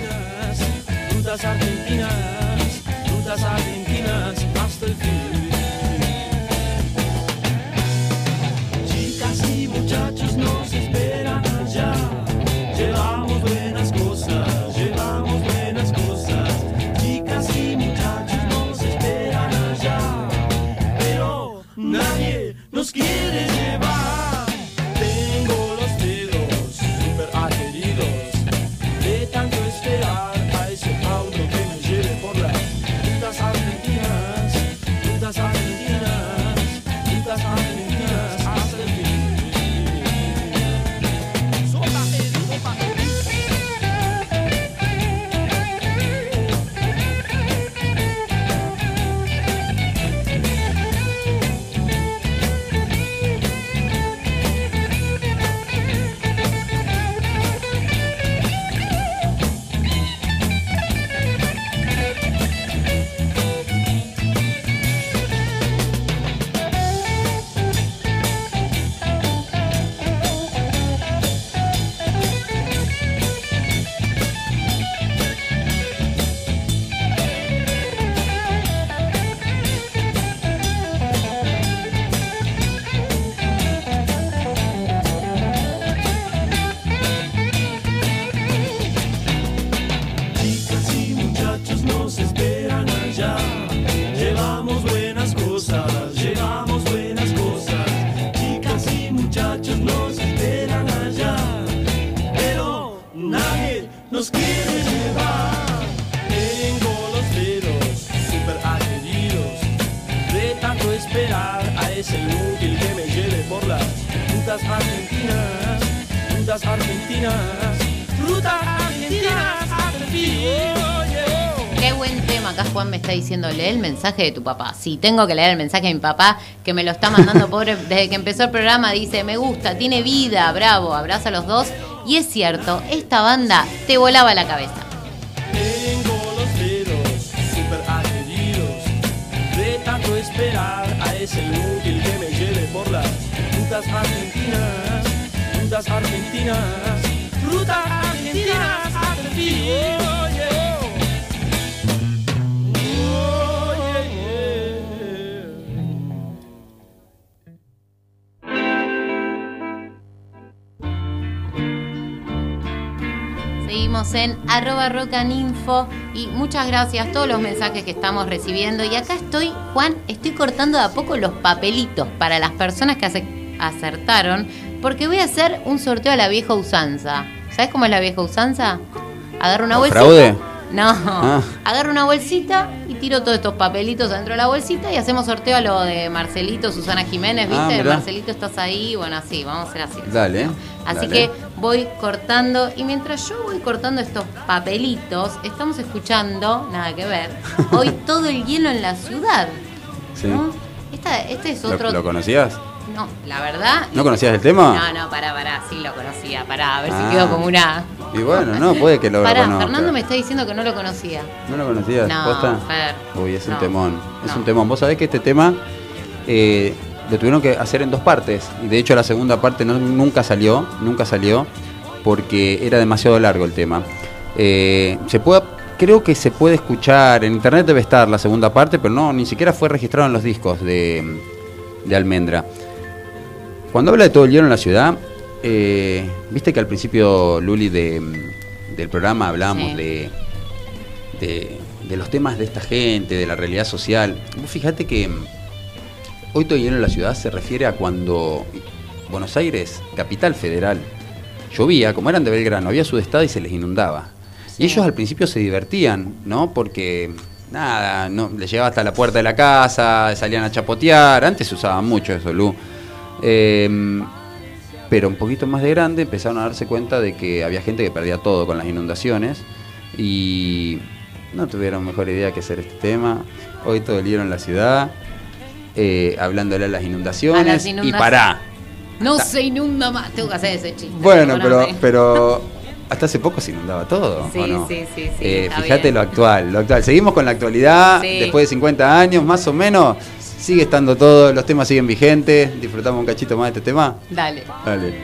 Lee el mensaje de tu papá. Sí, tengo que leer el mensaje de mi papá, que me lo está mandando pobre desde que empezó el programa. Dice, me gusta, tiene vida, bravo, abraza a los dos. Y es cierto, esta banda te volaba la cabeza. Tengo los dedos super de tanto esperar a ese inútil que me lleve por las rutas argentinas, rutas argentinas, rutas argentinas fin. En arroba rocaninfo y muchas gracias a todos los mensajes que estamos recibiendo. Y acá estoy, Juan, estoy cortando de a poco los papelitos para las personas que ace- acertaron, porque voy a hacer un sorteo a la vieja usanza. ¿Sabes cómo es la vieja usanza? Agarro una ¿Con bolsita. fraude? No, Ah. agarro una bolsita y tiro todos estos papelitos dentro de la bolsita y hacemos sorteo a lo de Marcelito, Susana Jiménez, Ah, ¿viste? Marcelito, estás ahí, bueno, así, vamos a hacer así. Dale. Así dale. que voy cortando y mientras yo voy cortando estos papelitos, estamos escuchando, nada que ver, hoy todo el hielo en la ciudad. Sí. ¿no? Esta- este es ¿Lo, otro... lo conocías? No, la verdad... ¿No conocías el tema? No, no, pará, pará, sí lo conocía, pará, a ver Ah. si quedo como una... Y bueno, no, puede que lo Pará, conozca. Fernando me está diciendo que no lo conocía. ¿No lo conocías? No, ¿Posta? Fer, Uy, es un temón. Es no. un temón. Vos sabés que este tema eh, lo tuvieron que hacer en dos partes. Y de hecho la segunda parte no- nunca salió. Nunca salió. Porque era demasiado largo el tema. Eh, se puede, creo que se puede escuchar. En internet debe estar la segunda parte, pero no, ni siquiera fue registrado en los discos de, de Almendra. Cuando habla de todo el hielo en la ciudad, eh, viste que al principio, Luli, de, del programa hablábamos Sí. de, de, de los temas de esta gente, de la realidad social. Vos fíjate que mm, hoy todo el hielo en la ciudad se refiere a cuando Buenos Aires, capital federal, llovía, como eran de Belgrano, había sudestada y se les inundaba. Sí. Y ellos al principio se divertían, ¿no? Porque nada, no, les llegaba hasta la puerta de la casa, salían a chapotear, antes se usaba mucho eso, Lu. Eh, pero un poquito más de grande empezaron a darse cuenta de que había gente que perdía todo con las inundaciones y no tuvieron mejor idea que hacer este tema. Hoy todo el en la ciudad, eh, hablándole a las inundaciones, A las y pará. No se inunda más. Tengo que hacer ese chiste. Bueno, pero, pero hasta hace poco se inundaba todo. Sí, ¿o no? sí, sí, sí, Eh, fíjate bien. lo actual, lo actual. Seguimos con la actualidad, Sí. después de 50 años, más o menos, sigue estando todo, los temas siguen vigentes. Disfrutamos un cachito más de este tema. Dale. Dale.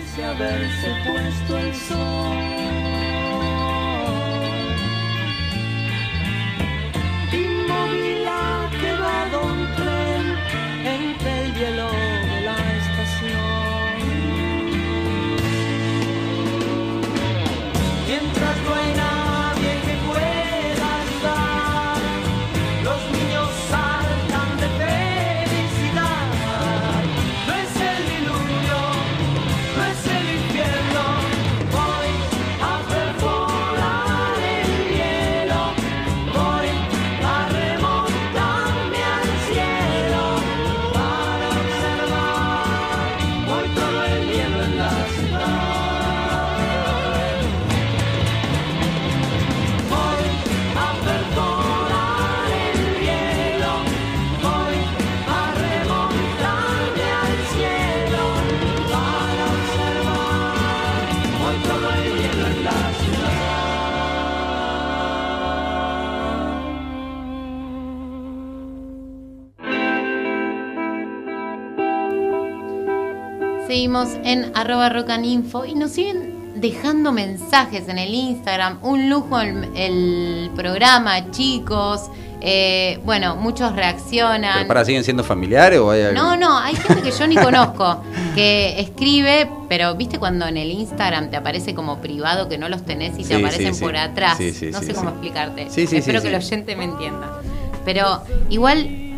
En arroba rocaninfo y nos siguen dejando mensajes en el Instagram. Un lujo el, el programa, chicos. Eh, bueno, muchos reaccionan. ¿Pero para, siguen siendo familiares o hay algo? No, no, hay gente que yo ni conozco que escribe, pero viste cuando en el Instagram te aparece como privado que no los tenés y Sí, te aparecen sí, por atrás. Sí, no sé cómo explicarte. Espero que el oyente me entienda. Pero igual,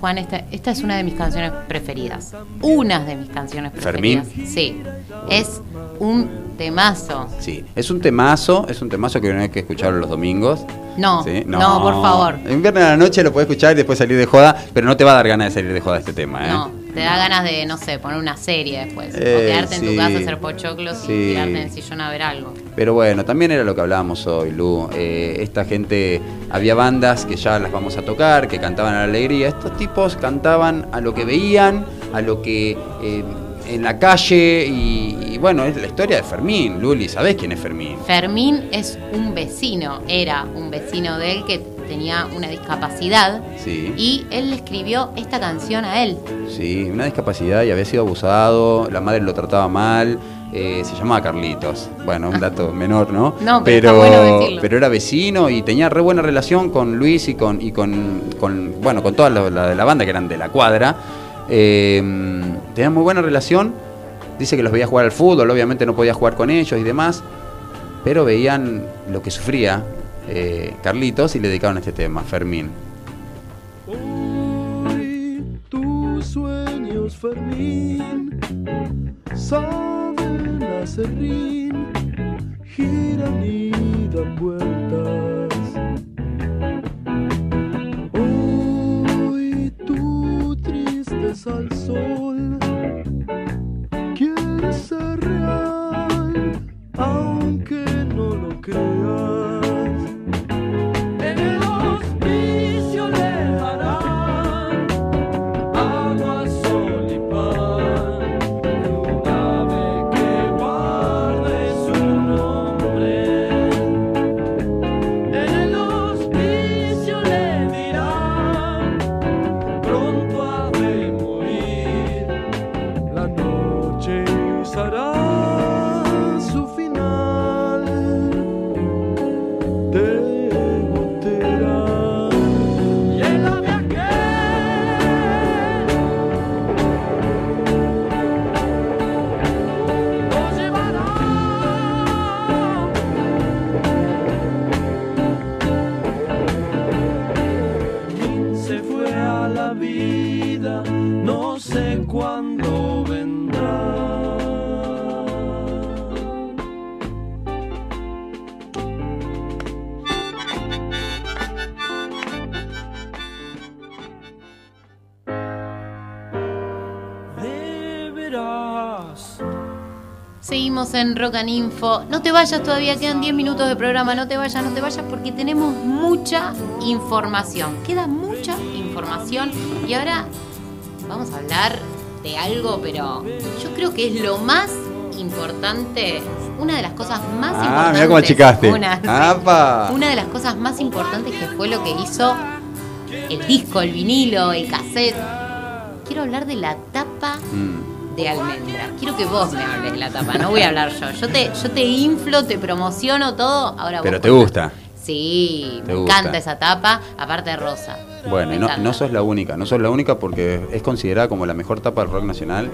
Juan, esta, esta es una de mis canciones preferidas. Una de mis canciones ¿Fermín? preferidas. Sí. Es un temazo. Sí, es un temazo, es un temazo que no hay que escucharlo los domingos. No, ¿sí? no, por favor. En viernes a la noche lo puedes escuchar y después salir de joda, pero no te va a dar ganas de salir de joda este tema, ¿eh? No, Te da ganas de, no sé, poner una serie después. o Eh, quedarte en tu casa, hacer pochoclos Sí. y tirarte en el sillón a ver algo. Pero bueno, también era lo que hablábamos hoy, Lu. Eh, esta gente, había bandas que ya las vamos a tocar, que cantaban a la alegría. Estos tipos cantaban a lo que veían, a lo que eh, en la calle. Y, y bueno, es la historia de Fermín. Luli, ¿sabés quién es Fermín? Fermín es un vecino, era un vecino de él que tenía una discapacidad Sí. y él le escribió esta canción a él. Sí, una discapacidad y había sido abusado, la madre lo trataba mal, eh, se llamaba Carlitos. Bueno, un dato menor, ¿no? No, pero está bueno decirlo. pero era vecino y tenía re buena relación con Luis y con, y con, con, bueno, con toda la, la de la banda que eran de la cuadra. Eh, tenía muy buena relación. Dice que los veía jugar al fútbol, obviamente no podía jugar con ellos y demás, pero veían lo que sufría eh, Carlitos y le dedicaron este tema, Fermín. Hoy tus sueños, Fermín, saben a serrín, giran y dan vueltas. Hoy tu tristeza al sol quiere ser real, aunque no lo creas. En Rock and Info. No te vayas todavía, quedan 10 minutos de programa. No te vayas, no te vayas porque tenemos mucha información. Queda mucha información. Y ahora vamos a hablar de algo, pero yo creo que es lo más importante. Una de las cosas más Ah, importantes. mirá cómo achicaste. Una de las cosas más importantes que fue lo que hizo el disco, el vinilo, el cassette. Quiero hablar de la tapa Mm. De almendra. Quiero que vos me hables de la tapa, no voy a hablar yo. Yo te, yo te inflo, te promociono todo. Ahora vos Pero te gusta. Sí, me gusta. encanta esa tapa, aparte de rosa. Bueno, no, no sos la única, no sos la única porque es considerada como la mejor tapa del rock nacional.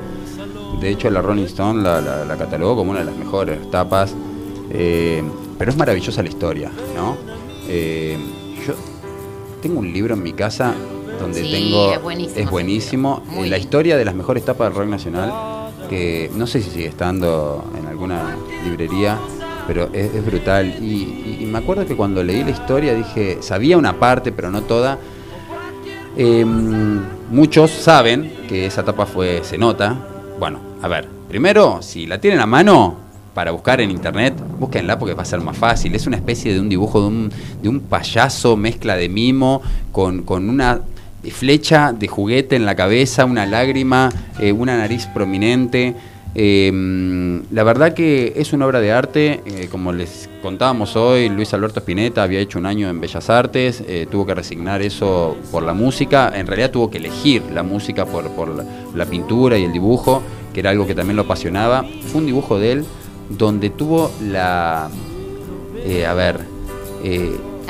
De hecho, la Rolling Stone la, la- la catalogó como una de las mejores tapas. Eh, pero es maravillosa la historia, ¿no? Eh, yo tengo un libro en mi casa donde Sí, tengo. es buenísimo eh, la historia de las mejores tapas del rock nacional. Que no sé si sigue estando en alguna librería, pero es, es brutal. Y, y- y me acuerdo que cuando leí la historia dije, sabía una parte, pero no toda. Eh, muchos saben que esa tapa fue, se nota. Bueno, a ver, primero, si la tienen a mano para buscar en internet, búsquenla porque va a ser más fácil. Es una especie de un dibujo de un, de un payaso, mezcla de mimo, con, con una flecha de juguete en la cabeza, una lágrima, eh, una nariz prominente. Eh, la verdad que es una obra de arte, eh, como les contábamos hoy, Luis Alberto Spinetta había hecho un año en Bellas Artes, eh, tuvo que resignar eso por la música, en realidad tuvo que elegir la música por, la, pintura y el dibujo, que era algo que también lo apasionaba. Fue un dibujo de él donde tuvo la... a ver...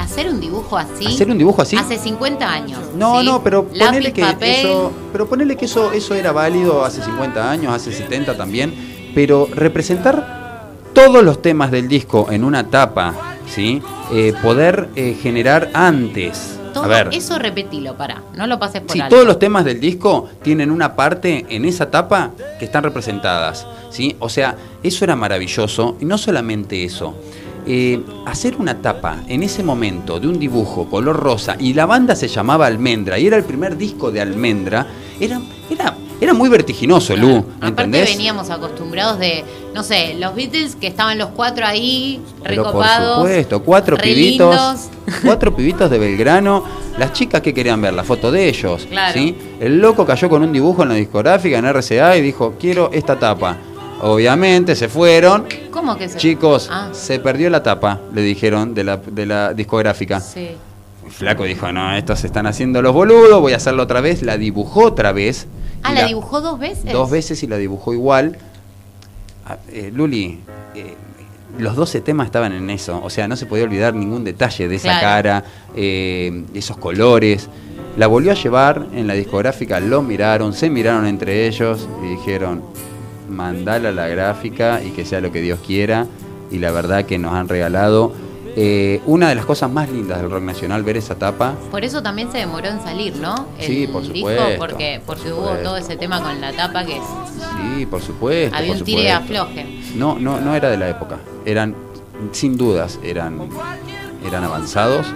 Hacer un dibujo así. Hacer un dibujo así. Hace 50 años. no, ¿sí? no, pero Lápiz, ponele que papel. eso, pero ponele que eso, eso era válido hace 50 años, hace 70 también, pero representar todos los temas del disco en una tapa, ¿sí? Eh, poder eh, generar antes. Todo a ver, eso repetilo, pará. No lo pases por Sí, alto. todos los temas del disco tienen una parte en esa tapa que están representadas, ¿sí? O sea, eso era maravilloso y no solamente eso. Eh, hacer una tapa en ese momento de un dibujo color rosa y la banda se llamaba Almendra y era el primer disco de Almendra, era, era, Era muy vertiginoso, Lu, ¿me Aparte entendés? veníamos acostumbrados de, no sé, los Beatles que estaban los cuatro ahí, Pero recopados. por supuesto, cuatro pibitos, lindos. cuatro pibitos de Belgrano, las chicas que querían ver la foto de ellos, Claro. ¿sí? El loco cayó con un dibujo en la discográfica en RCA y dijo, "Quiero esta tapa." Obviamente se fueron. ¿Cómo que se Chicos, Ah, se perdió la tapa, le dijeron de la, de la discográfica. sí. El flaco dijo, no, estos se están haciendo los boludos, voy a hacerlo otra vez. La dibujó otra vez. Ah, ¿la dibujó dos veces? Dos veces y la dibujó igual. Ah, eh, Luli, eh, los 12 temas estaban en eso. O sea, no se podía olvidar ningún detalle de esa Claro. cara, eh, esos colores. La volvió a llevar en la discográfica, lo miraron, se miraron entre ellos y dijeron, mandala a la gráfica y que sea lo que Dios quiera. Y la verdad que nos han regalado eh, una de las cosas más lindas del rock nacional, ver esa tapa. Por eso también se demoró en salir, ¿no? El Sí, por disco, supuesto, porque, porque por hubo todo ese tema con la tapa que Sí, por supuesto. había por un tire afloje. No, no, no era de la época. Eran, sin dudas, eran, eran avanzados.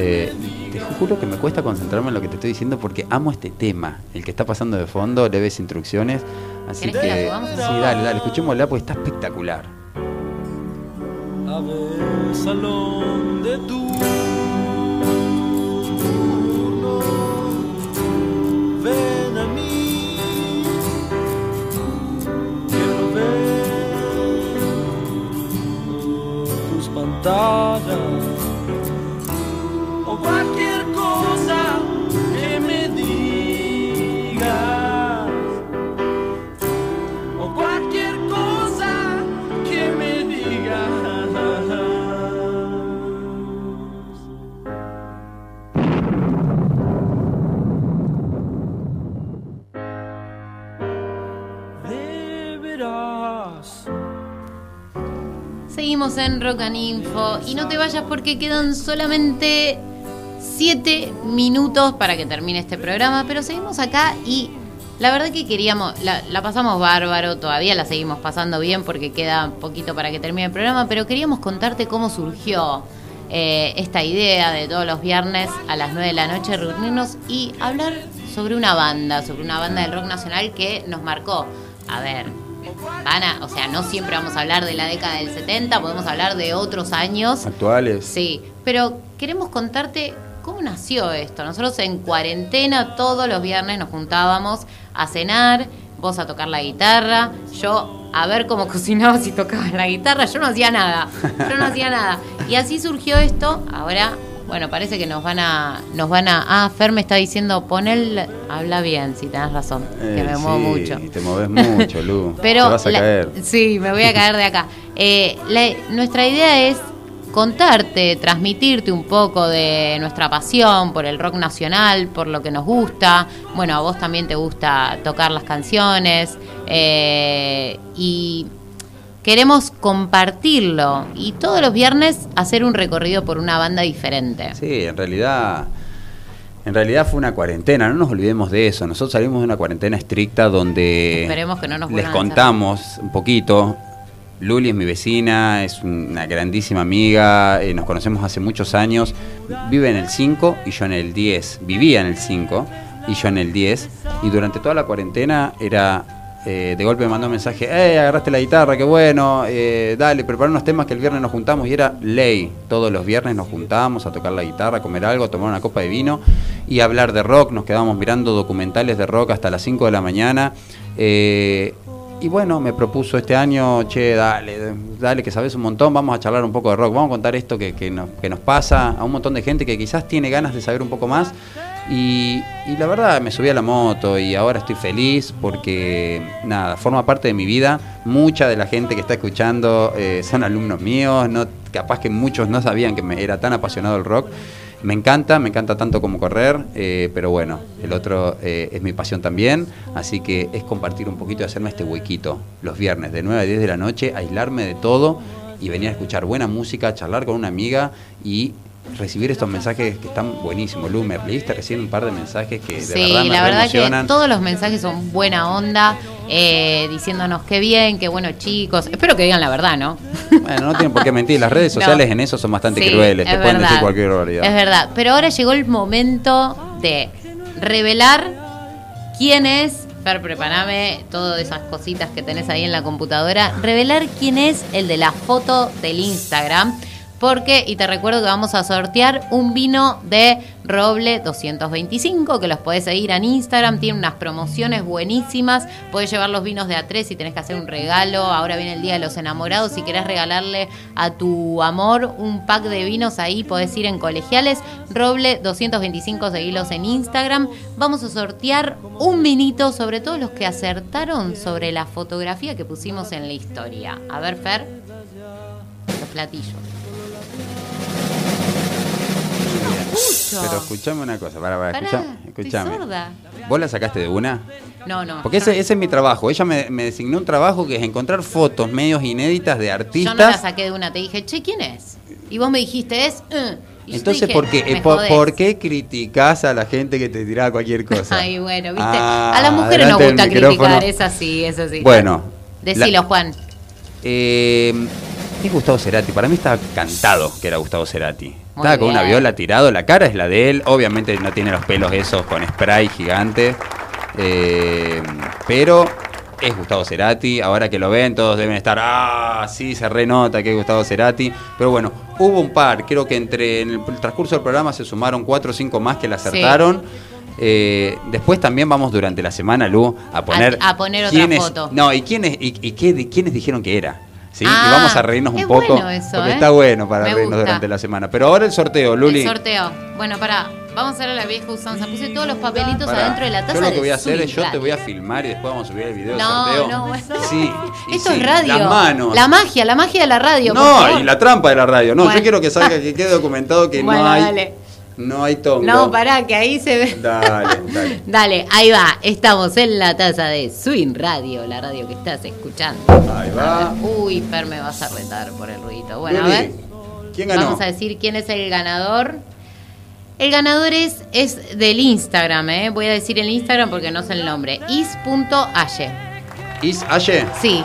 Eh, te juro que me cuesta concentrarme en lo que te estoy diciendo porque amo este tema. El que está pasando de fondo, leves instrucciones. Así ¿Querés que la? Sí, dale, dale, escuchémosla porque está espectacular. A ver, salón de turno. Ven a mí. Quiero ver tus pantallas. En Rock and Info y no te vayas porque quedan solamente 7 minutos para que termine este programa, pero seguimos acá y la verdad que queríamos, la, la pasamos bárbaro, todavía la seguimos pasando bien porque queda poquito para que termine el programa, pero queríamos contarte cómo surgió eh, esta idea de todos los viernes a las 9 de la noche reunirnos y hablar sobre una banda, sobre una banda del rock nacional que nos marcó. A ver, van a, o sea, no siempre vamos a hablar de la década del 70, podemos hablar de otros años. Actuales. Sí, pero queremos contarte cómo nació esto. Nosotros en cuarentena todos los viernes nos juntábamos a cenar, vos a tocar la guitarra, yo a ver cómo cocinabas y tocabas la guitarra, yo no hacía nada, yo no hacía nada. Y así surgió esto, ahora, bueno, parece que nos van a, nos van a, ah, Fer me está diciendo, pon el, habla bien, si tenés razón, que Eh, me muevo sí, mucho. Te moves mucho, Lu. Pero te vas a la- caer. Sí, me voy a caer de acá. Eh, la- nuestra idea es contarte, transmitirte un poco de nuestra pasión por el rock nacional, por lo que nos gusta. Bueno, a vos también te gusta tocar las canciones eh, y queremos compartirlo y todos los viernes hacer un recorrido por una banda diferente. Sí, en realidad, en realidad fue una cuarentena, no nos olvidemos de eso. Nosotros salimos de una cuarentena estricta donde Esperemos que no nos les contamos un poquito. Luli es mi vecina, es una grandísima amiga, eh, nos conocemos hace muchos años. Vive en el 5 y yo en el 10. Vivía en el 5 y yo en el 10. Y durante toda la cuarentena era eh, de golpe me mandó un mensaje, eh, agarraste la guitarra, qué bueno, eh, dale, prepara unos temas que el viernes nos juntamos y era ley. Todos los viernes nos juntábamos a tocar la guitarra, a comer algo, a tomar una copa de vino y a hablar de rock. Nos quedábamos mirando documentales de rock hasta las 5 de la mañana. Eh, y bueno, me propuso este año, che, dale, dale, que sabes un montón, vamos a charlar un poco de rock, vamos a contar esto que, que nos, que nos pasa a un montón de gente que quizás tiene ganas de saber un poco más. Y, la verdad, me subí a la moto y ahora estoy feliz porque, nada, forma parte de mi vida. Mucha de la gente que está escuchando eh, son alumnos míos, no, capaz que muchos no sabían que me era tan apasionado el rock. Me encanta, me encanta tanto como correr, eh, pero bueno, el otro eh, es mi pasión también, así que es compartir un poquito hacerme este huequito los viernes de 9 a 10 de la noche, aislarme de todo y venir a escuchar buena música, charlar con una amiga y recibir estos mensajes que están buenísimos. Lu, me leíste recién un par de mensajes que de Sí, verdad me la verdad que todos los mensajes son buena onda, eh, diciéndonos qué bien, qué bueno chicos. Espero que digan la verdad, ¿no? Bueno, no tienen por qué mentir, las redes No. sociales en eso son bastante Sí, crueles, te es pueden decir verdad. cualquier barbaridad. Es verdad, pero ahora llegó el momento de revelar quién es Fer, prepárame todas esas cositas que tenés ahí en la computadora. Revelar quién es el de la foto del Instagram. Porque, y te recuerdo que vamos a sortear un vino de Roble 225, que los podés seguir en Instagram, tiene unas promociones buenísimas, podés llevar los vinos de A3 si tenés que hacer un regalo, ahora viene el Día de los Enamorados, si querés regalarle a tu amor un pack de vinos, ahí podés ir en colegiales, Roble 225, seguilos en Instagram, vamos a sortear un vinito sobre todos los que acertaron sobre la fotografía que pusimos en la historia. A ver, Fer, los platillos. Pero escuchame una cosa, para, para, Pará, escuchame. estoy escuchame. sorda. ¿Vos la sacaste de una? No, no. Porque yo no- ese, es mi trabajo. Ella me, me designó un trabajo que es encontrar fotos medios inéditas de Yo artistas. no la saqué de una, te dije, che, ¿quién es? Y vos me dijiste, es. yo Entonces, dije, ¿por qué, "Me eh, por, jodés". por qué criticás a la gente que te tiraba cualquier cosa? Ay, bueno, viste. Ah, a las mujeres nos gusta criticar, es así, es así. Bueno. Decilo, la- Juan. Eh, es Gustavo Cerati. Para mí estaba cantado que era Gustavo Cerati. Muy estaba con una bien. viola tirado. La cara es la de él. Obviamente no tiene los pelos esos con spray gigante. Eh, pero es Gustavo Cerati. Ahora que lo ven, todos deben estar. Ah, sí, se renota que es Gustavo Cerati. Pero bueno, hubo un par. Creo que entre en el transcurso del programa se sumaron cuatro o cinco más que la acertaron. Eh, después también vamos durante la semana, Lu, a poner. a poner otra quiénes- foto. No, y quiénes, y, y qué, quiénes dijeron que era. ¿Sí? Ah, y vamos a reírnos un poco. bueno eso, porque ¿eh? está bueno para Me reírnos gusta. durante la semana. Pero ahora el sorteo, Luli. El sorteo. Bueno, pará. Vamos a hacer a la vieja usanza. Puse todos los papelitos Pará, adentro de la taza Yo lo que voy a hacer es yo te voy a filmar y después vamos a subir el video del No, sorteo. no, bueno. Sí. y Esto sí, es radio. Las manos. La magia, la magia de la radio. no, y la trampa de la radio. No, Bueno. yo quiero que salga, que quede documentado que Bueno, no hay. dale. No hay tongo. No, pará, que ahí se ve. Dale, dale. Dale, ahí va. Estamos en la taza de Swing Radio, la radio que estás escuchando. Ahí va. Uy, Fer, me vas a retar por el ruido. Bueno, Luli, a ver. ¿Quién ganó? Vamos a decir quién es el ganador. El ganador es, es del Instagram, ¿eh? Voy a decir el Instagram porque no sé el nombre. is.aye. Is Aye. Sí,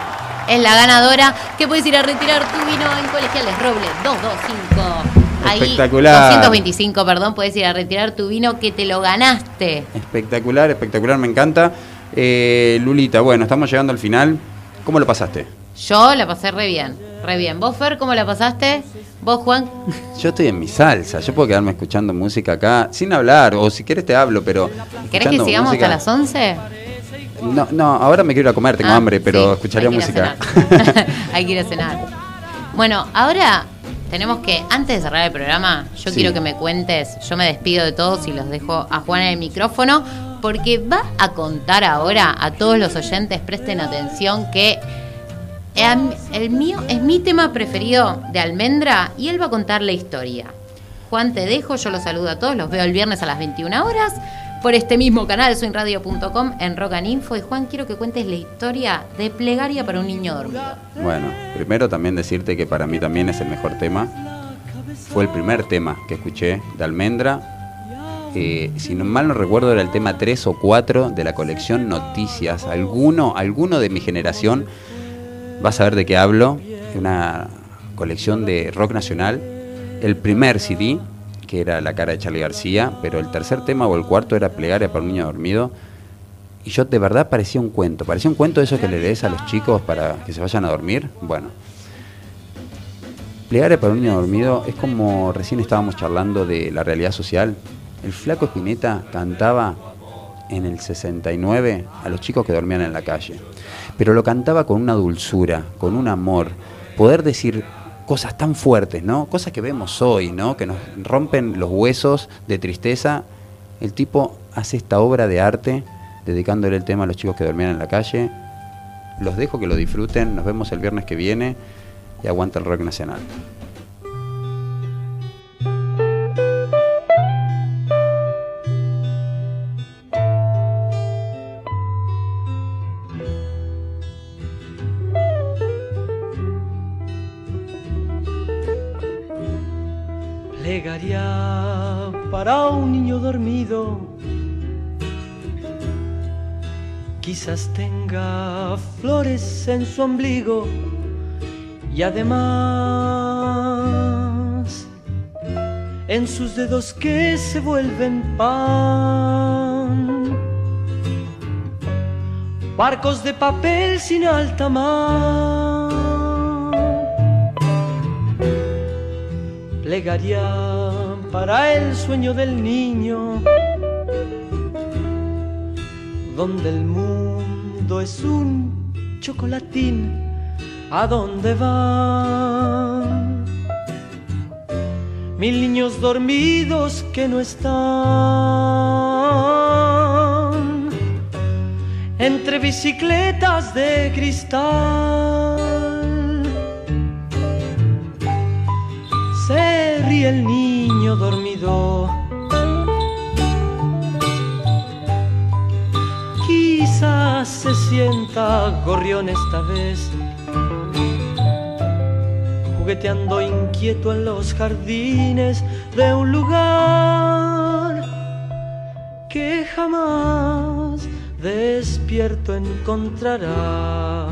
es la ganadora que puedes ir a retirar tu vino en Colegiales Roble 225. Ahí, Espectacular. 225, perdón, puedes ir a retirar tu vino que te lo ganaste. Espectacular, espectacular, me encanta. Eh, Lulita, bueno, estamos llegando al final. ¿Cómo lo pasaste? Yo la pasé re bien, re bien. ¿Vos, Fer, cómo la pasaste? ¿Vos, Juan? Yo estoy en mi salsa, yo puedo quedarme escuchando música acá sin hablar, o si quieres te hablo, pero. ¿Querés que sigamos música- hasta las 11? No, no, ahora me quiero ir a comer, tengo Ah, hambre, pero sí, escucharía hay música. hay que ir a cenar. Bueno, ahora tenemos que, antes de cerrar el programa, yo Sí. quiero que me cuentes, yo me despido de todos y los dejo a Juan en el micrófono, porque va a contar ahora a todos los oyentes, presten atención, que el mío es mi tema preferido de Almendra y él va a contar la historia. Juan, te dejo, yo los saludo a todos, los veo el viernes a las 21 horas por este mismo canal, swingradio.com en Rock and Info. Y Juan, quiero que cuentes la historia de Plegaria para un niño dormido. Bueno, primero también decirte que para mí también es el mejor tema. Fue el primer tema que escuché de Almendra. Eh, si no mal no recuerdo, era el tema 3 o 4 de la colección Noticias. Alguno, alguno de mi generación va a saber de qué hablo. Una colección de rock nacional. El primer CD, que era La cara de Charlie García, pero el tercer tema o el cuarto era Plegaria para un niño dormido. Y yo de verdad parecía un cuento, parecía un cuento de esos que le lees a los chicos para que se vayan a dormir. Bueno, Plegaria para un niño dormido es como recién estábamos charlando de la realidad social. El flaco Espineta cantaba en el 69 a los chicos que dormían en la calle, pero lo cantaba con una dulzura, con un amor, poder decir cosas tan fuertes, ¿no? Cosas que vemos hoy, ¿no? Que nos rompen los huesos de tristeza. El tipo hace esta obra de arte dedicándole el tema a los chicos que dormían en la calle. Los dejo que lo disfruten. Nos vemos el viernes que viene y aguanta el rock nacional. Tenga flores en su ombligo y además en sus dedos que se vuelven pan. barcos de papel sin alta mar. Plegaría para el sueño del niño, donde el mundo es un chocolatín, ¿a dónde van? Mil niños dormidos que no están entre bicicletas de cristal. Se ríe el niño dormido. Sienta gorrión esta vez jugueteando inquieto en los jardines de un lugar que jamás despierto encontrará.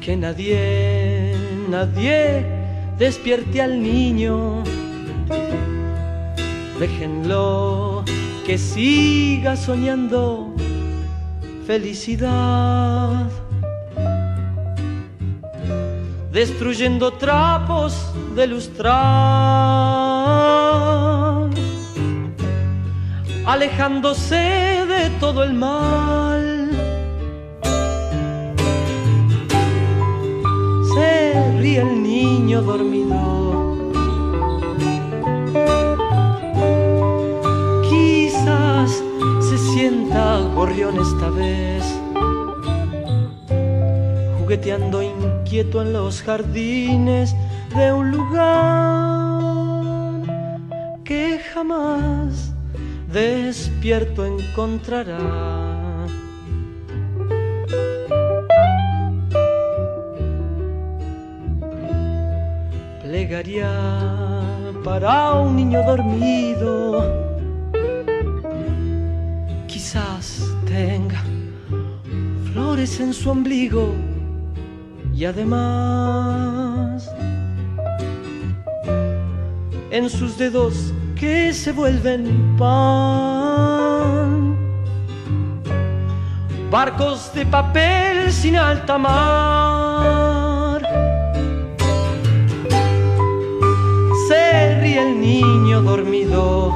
Que nadie, nadie despierte al niño. Déjenlo que siga soñando felicidad. Destruyendo trapos de lustrar, alejándose de todo el mal. Se ríe el niño dormido. Esta vez, jugueteando inquieto en los jardines de un lugar que jamás despierto encontrará. Plegaría para un niño dormido en su ombligo y además en sus dedos que se vuelven pan. Barcos de papel sin alta mar. Se el niño dormido.